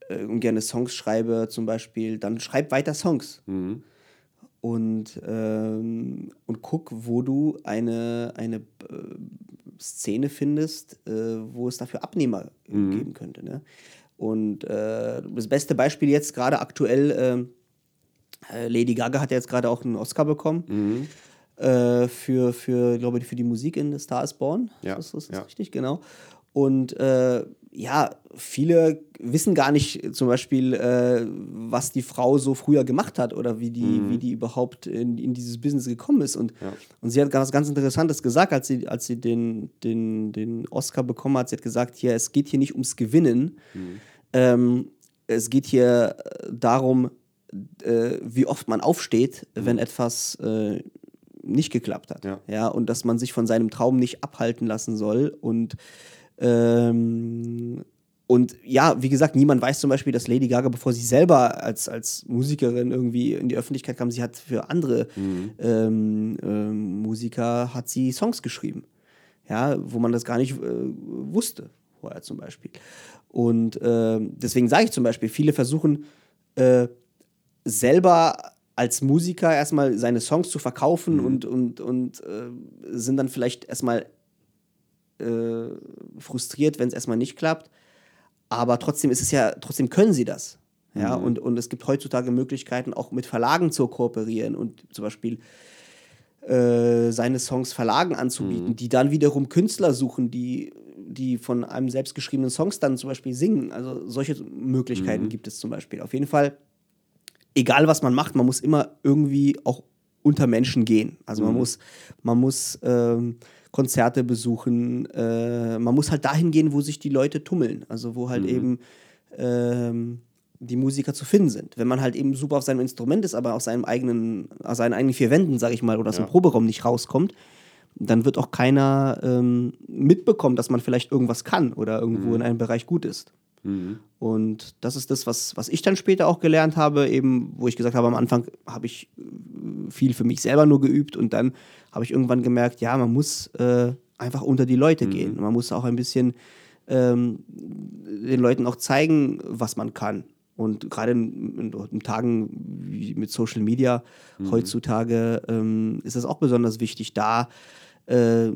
äh, und gerne Songs schreibe zum Beispiel, dann schreib weiter Songs Mhm. Und, ähm, und guck, wo du eine, eine äh, Szene findest, äh, wo es dafür Abnehmer äh, geben könnte. Ne? Und äh, das beste Beispiel jetzt gerade aktuell, ähm, äh, Lady Gaga hat ja jetzt gerade auch einen Oscar bekommen. Mhm. Äh, für, für, glaube ich, für die Musik in The Star is Born. Ja, Ist das, ist das ja. richtig? Genau. Und äh, ja, viele wissen gar nicht zum Beispiel, äh, was die Frau so früher gemacht hat oder wie die, wie die überhaupt in, in dieses Business gekommen ist. Und, Ja. und sie hat was ganz Interessantes gesagt, als sie, als sie den, den, den Oscar bekommen hat. Sie hat gesagt, hier, es geht hier nicht ums Gewinnen. Ähm, es geht hier äh, darum, äh, wie oft man aufsteht, wenn etwas äh, nicht geklappt hat. Ja. und dass man sich von seinem Traum nicht abhalten lassen soll. Und, ähm, und ja, wie gesagt, niemand weiß zum Beispiel, dass Lady Gaga, bevor sie selber als, als Musikerin irgendwie in die Öffentlichkeit kam, sie hat für andere ähm, ähm, Musiker hat sie Songs geschrieben. Ja, wo man das gar nicht äh, wusste vorher zum Beispiel. Und ähm, deswegen sage ich zum Beispiel, viele versuchen äh, selber als Musiker erstmal seine Songs zu verkaufen und, und, und äh, sind dann vielleicht erstmal äh, frustriert, wenn es erstmal nicht klappt. Aber trotzdem ist es ja, trotzdem können sie das. Ja, und, und es gibt heutzutage Möglichkeiten, auch mit Verlagen zu kooperieren und zum Beispiel äh, seine Songs Verlagen anzubieten, die dann wiederum Künstler suchen, die, die von einem selbstgeschriebenen Songs dann zum Beispiel singen. Also solche Möglichkeiten gibt es zum Beispiel. Auf jeden Fall, egal was man macht, man muss immer irgendwie auch unter Menschen gehen. Also man muss, man muss ähm, Konzerte besuchen, äh, man muss halt dahin gehen, wo sich die Leute tummeln. Also wo halt eben ähm, die Musiker zu finden sind. Wenn man halt eben super auf seinem Instrument ist, aber aus seinem eigenen, aus seinen eigenen vier Wänden, sag ich mal, oder aus dem Proberaum nicht rauskommt, dann wird auch keiner ähm, mitbekommen, dass man vielleicht irgendwas kann oder irgendwo in einem Bereich gut ist. Mhm. Und das ist das, was, was ich dann später auch gelernt habe, eben, wo ich gesagt habe, am Anfang habe ich äh, viel für mich selber nur geübt und dann habe ich irgendwann gemerkt, ja, man muss äh, einfach unter die Leute gehen. Man muss auch ein bisschen ähm, den Leuten auch zeigen, was man kann. Und gerade in, in, in Tagen wie mit Social Media heutzutage ähm, ist es auch besonders wichtig, da äh,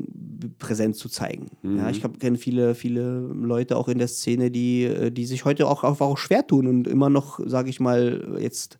Präsenz zu zeigen. Ja, ich kenne viele, viele Leute auch in der Szene, die, äh, die sich heute auch, auch, auch schwer tun und immer noch, sage ich mal, jetzt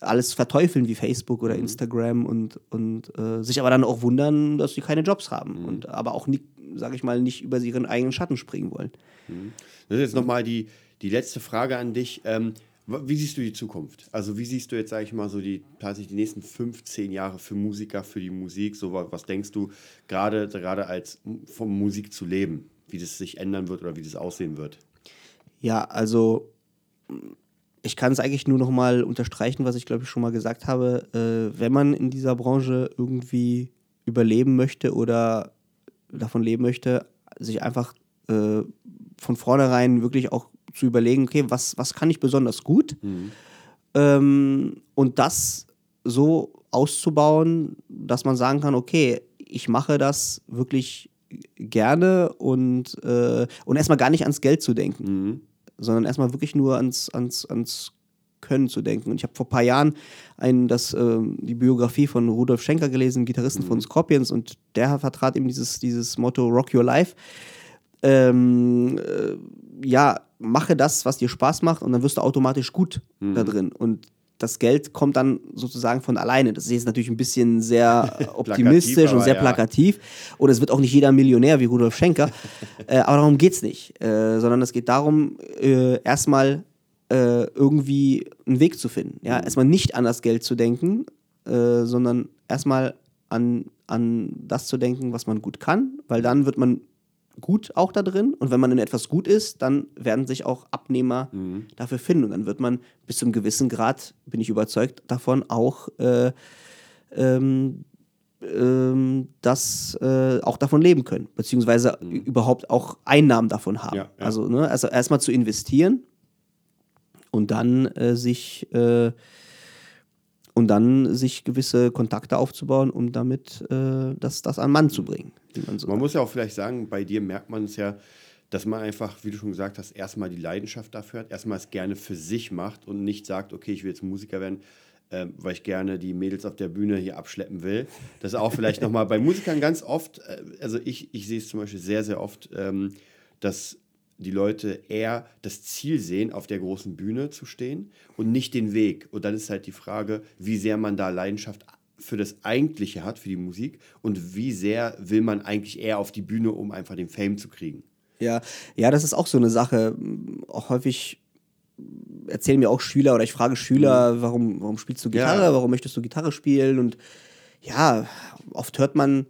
alles verteufeln wie Facebook oder mhm. Instagram und, und äh, sich aber dann auch wundern, dass sie keine Jobs haben mhm. und aber auch, sage ich mal, nicht über ihren eigenen Schatten springen wollen. Mhm. Das ist jetzt nochmal die, die letzte Frage an dich. Ähm, wie siehst du die Zukunft? Also wie siehst du jetzt, sage ich mal, so die tatsächlich die nächsten 15 Jahre für Musiker, für die Musik? So was denkst du gerade gerade als vom Musik zu leben, wie das sich ändern wird oder wie das aussehen wird? Ja, also ich kann es eigentlich nur noch mal unterstreichen, was ich glaube ich schon mal gesagt habe. Äh, wenn man in dieser Branche irgendwie überleben möchte oder davon leben möchte, sich einfach äh, von vornherein wirklich auch zu überlegen, okay, was, was kann ich besonders gut? Mhm. Ähm, und das so auszubauen, dass man sagen kann, okay, ich mache das wirklich gerne und, äh, und erstmal gar nicht ans Geld zu denken, mhm. Sondern erstmal wirklich nur ans, ans, ans Können zu denken. Und ich habe vor ein paar Jahren ein, das, äh, die Biografie von Rudolf Schenker gelesen, Gitarristen mhm. von Scorpions, und der vertrat eben dieses, dieses Motto Rock Your Life. Ähm, äh, ja, mache das, was dir Spaß macht und dann wirst du automatisch gut mhm. da drin. Und das Geld kommt dann sozusagen von alleine. Das ist jetzt natürlich ein bisschen sehr optimistisch und sehr plakativ. Ja. Und es wird auch nicht jeder Millionär wie Rudolf Schenker. äh, aber darum geht es nicht. Äh, sondern es geht darum, äh, erstmal äh, irgendwie einen Weg zu finden. Ja? Mhm. Erstmal nicht an das Geld zu denken, äh, sondern erstmal an, an das zu denken, was man gut kann, weil dann wird man gut auch da drin. Und wenn man in etwas gut ist, dann werden sich auch Abnehmer mhm. dafür finden. Und dann wird man bis zu einem gewissen Grad, bin ich überzeugt davon, auch äh, ähm, ähm, das äh, auch davon leben können, beziehungsweise mhm. überhaupt auch Einnahmen davon haben. Ja, ja. Also, ne, also erstmal zu investieren und dann äh, sich äh, und dann sich gewisse Kontakte aufzubauen, um damit äh, das, das an Mann zu bringen. Man, so man muss ja auch vielleicht sagen, bei dir merkt man es ja, dass man einfach, wie du schon gesagt hast, erstmal die Leidenschaft dafür hat, erstmal es gerne für sich macht und nicht sagt, okay, ich will jetzt Musiker werden, äh, weil ich gerne die Mädels auf der Bühne hier abschleppen will. Das ist auch vielleicht nochmal bei Musikern ganz oft, äh, also ich, ich sehe es zum Beispiel sehr, sehr oft, ähm, dass die Leute eher das Ziel sehen, auf der großen Bühne zu stehen und nicht den Weg. Und dann ist halt die Frage, wie sehr man da Leidenschaft für das Eigentliche hat, für die Musik und wie sehr will man eigentlich eher auf die Bühne, um einfach den Fame zu kriegen. Ja, ja, das ist auch so eine Sache. Auch häufig erzählen mir auch Schüler oder ich frage Schüler, mhm. warum, warum spielst du Gitarre, ja. warum möchtest du Gitarre spielen? Und ja, oft hört man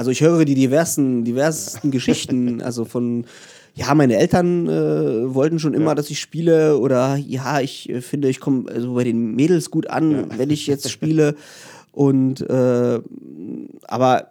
also ich höre die diversen, diversen Geschichten, also von, ja, meine Eltern äh, wollten schon immer, ja. dass ich spiele oder ja, ich äh, finde, ich komme also bei den Mädels gut an, ja. wenn ich jetzt spiele. Und äh, aber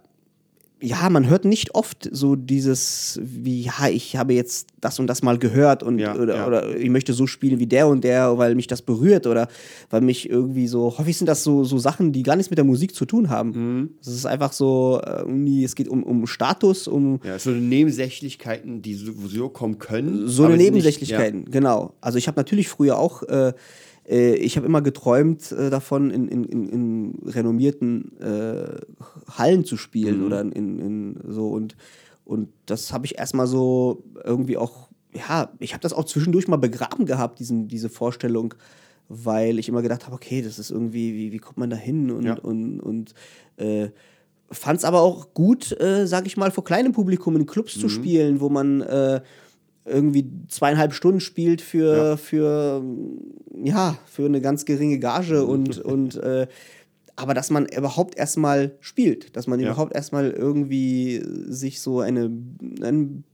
ja, man hört nicht oft so dieses, wie, ja, ich habe jetzt das und das mal gehört und ja, oder, ja. oder, ich möchte so spielen wie der und der, weil mich das berührt oder weil mich irgendwie so, häufig sind das so, so Sachen, die gar nichts mit der Musik zu tun haben. Mhm. Es ist einfach so, irgendwie, es geht um, um Status, um. Ja, so Nebensächlichkeiten, die so, so kommen können. So eine Nebensächlichkeiten, nicht, ja. genau. Also ich habe natürlich früher auch. Äh, äh, ich habe immer geträumt äh, davon, in, in, in, in renommierten äh, Hallen zu spielen mhm. oder in, in, so und, und das habe ich erstmal so irgendwie auch, ja, ich habe das auch zwischendurch mal begraben gehabt, diesen, diese Vorstellung, weil ich immer gedacht habe, okay, das ist irgendwie, wie, wie kommt man da hin und, ja. und, und äh, fand es aber auch gut, äh, sage ich mal, vor kleinem Publikum in Clubs mhm. zu spielen, wo man äh, irgendwie zweieinhalb Stunden spielt für, ja. für, ja, für eine ganz geringe Gage mhm. und, und äh, aber dass man überhaupt erstmal spielt, dass man ja. überhaupt erstmal irgendwie sich so eine, ein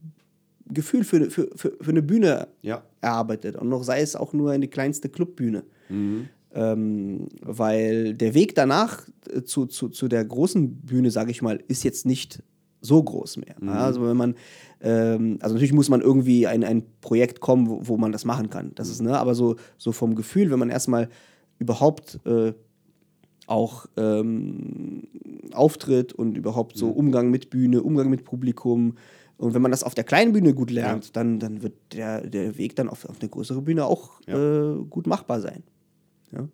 Gefühl für, für, für, für eine Bühne ja. erarbeitet und noch sei es auch nur eine kleinste Clubbühne. Mhm. Ähm, weil der Weg danach zu, zu, zu der großen Bühne, sage ich mal, ist jetzt nicht so groß mehr. Mhm. Also wenn man, ähm, also natürlich muss man irgendwie ein, ein Projekt kommen, wo, wo man das machen kann. Das ist, ne, aber so, so vom Gefühl, wenn man erstmal überhaupt äh, auch ähm, auftritt und überhaupt so. Umgang mit Bühne, Umgang mit Publikum. Und wenn man das auf der kleinen Bühne gut lernt, ja. dann, dann wird der, der Weg dann auf, auf eine größere Bühne auch ja. äh, gut machbar sein. Ja.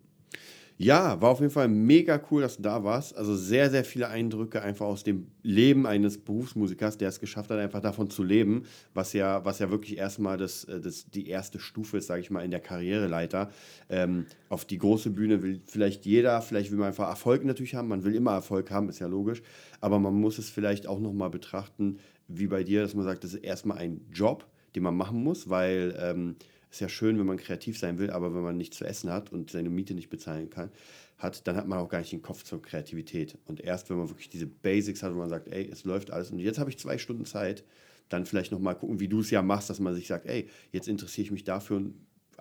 Ja, war auf jeden Fall mega cool, dass du da warst. Also sehr, sehr viele Eindrücke einfach aus dem Leben eines Berufsmusikers, der es geschafft hat, einfach davon zu leben, was ja, was ja wirklich erstmal das, äh, das, die erste Stufe ist, sage ich mal, in der Karriereleiter. Ähm, auf die große Bühne will vielleicht jeder, vielleicht will man einfach Erfolg natürlich haben, man will immer Erfolg haben, ist ja logisch, aber man muss es vielleicht auch nochmal betrachten, wie bei dir, dass man sagt, das ist erstmal ein Job, den man machen muss, weil ähm, ist ja schön, wenn man kreativ sein will, aber wenn man nichts zu essen hat und seine Miete nicht bezahlen kann, hat, dann hat man auch gar nicht den Kopf zur Kreativität. Und erst wenn man wirklich diese Basics hat, wo man sagt, ey, es läuft alles und jetzt habe ich zwei Stunden Zeit, dann vielleicht nochmal gucken, wie du es ja machst, dass man sich sagt, ey, jetzt interessiere ich mich dafür und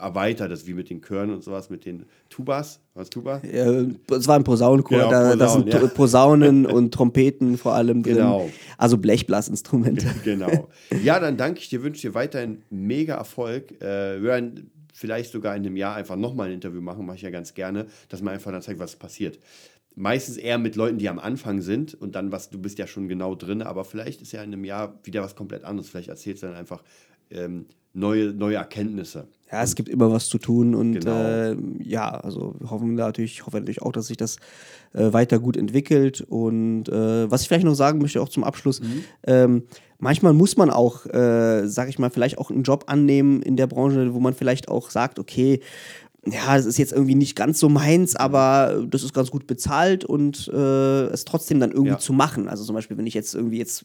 erweitert das wie mit den Chören und sowas, mit den Tubas. Was Tuba? Ja, es war ein Posaunenchor, genau, da, da sind ja. Posaunen und Trompeten vor allem drin. Genau. Also Blechblasinstrumente. genau. Ja, dann danke ich dir, wünsche dir weiterhin mega Erfolg. Äh, wir werden vielleicht sogar in einem Jahr einfach nochmal ein Interview machen, mache ich ja ganz gerne, dass man einfach dann zeigt, was passiert. Meistens eher mit Leuten, die am Anfang sind und dann was, du bist ja schon genau drin, aber vielleicht ist ja in einem Jahr wieder was komplett anderes. Vielleicht erzählst du dann einfach, ähm, neue, neue Erkenntnisse. Ja, es gibt immer was zu tun und genau. äh, ja, also wir hoffen natürlich, hoffe natürlich auch, dass sich das äh, weiter gut entwickelt. Und äh, was ich vielleicht noch sagen möchte, auch zum Abschluss, mhm. ähm, manchmal muss man auch, äh, sag ich mal, vielleicht auch einen Job annehmen in der Branche, wo man vielleicht auch sagt, okay, ja, das ist jetzt irgendwie nicht ganz so meins, aber das ist ganz gut bezahlt und äh, es trotzdem dann irgendwie ja. zu machen. Also zum Beispiel, wenn ich jetzt irgendwie jetzt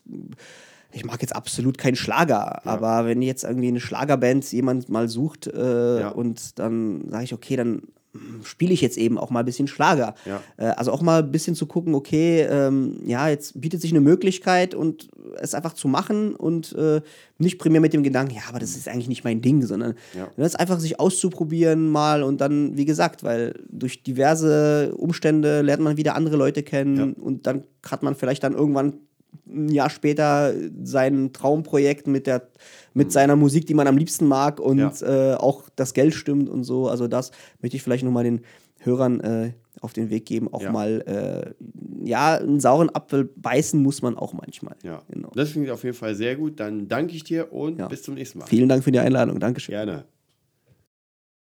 ich mag jetzt absolut keinen Schlager, ja. aber wenn jetzt irgendwie eine Schlagerband jemand mal sucht äh, ja. und dann sage ich, okay, dann spiele ich jetzt eben auch mal ein bisschen Schlager. Ja. Äh, also auch mal ein bisschen zu gucken, okay, ähm, ja, jetzt bietet sich eine Möglichkeit und es einfach zu machen und äh, nicht primär mit dem Gedanken, ja, aber das ist eigentlich nicht mein Ding, sondern ja. das einfach sich auszuprobieren mal und dann, wie gesagt, weil durch diverse Umstände lernt man wieder andere Leute kennen ja. und dann hat man vielleicht dann irgendwann ein Jahr später sein Traumprojekt mit, der, mit mhm. seiner Musik, die man am liebsten mag und ja. äh, auch das Geld stimmt und so. Also das möchte ich vielleicht nochmal den Hörern äh, auf den Weg geben, auch ja. mal, äh, ja, einen sauren Apfel beißen muss man auch manchmal. Ja, genau. das finde ich auf jeden Fall sehr gut. Dann danke ich dir und ja. bis zum nächsten Mal. Vielen Dank für die Einladung. Dankeschön. Gerne.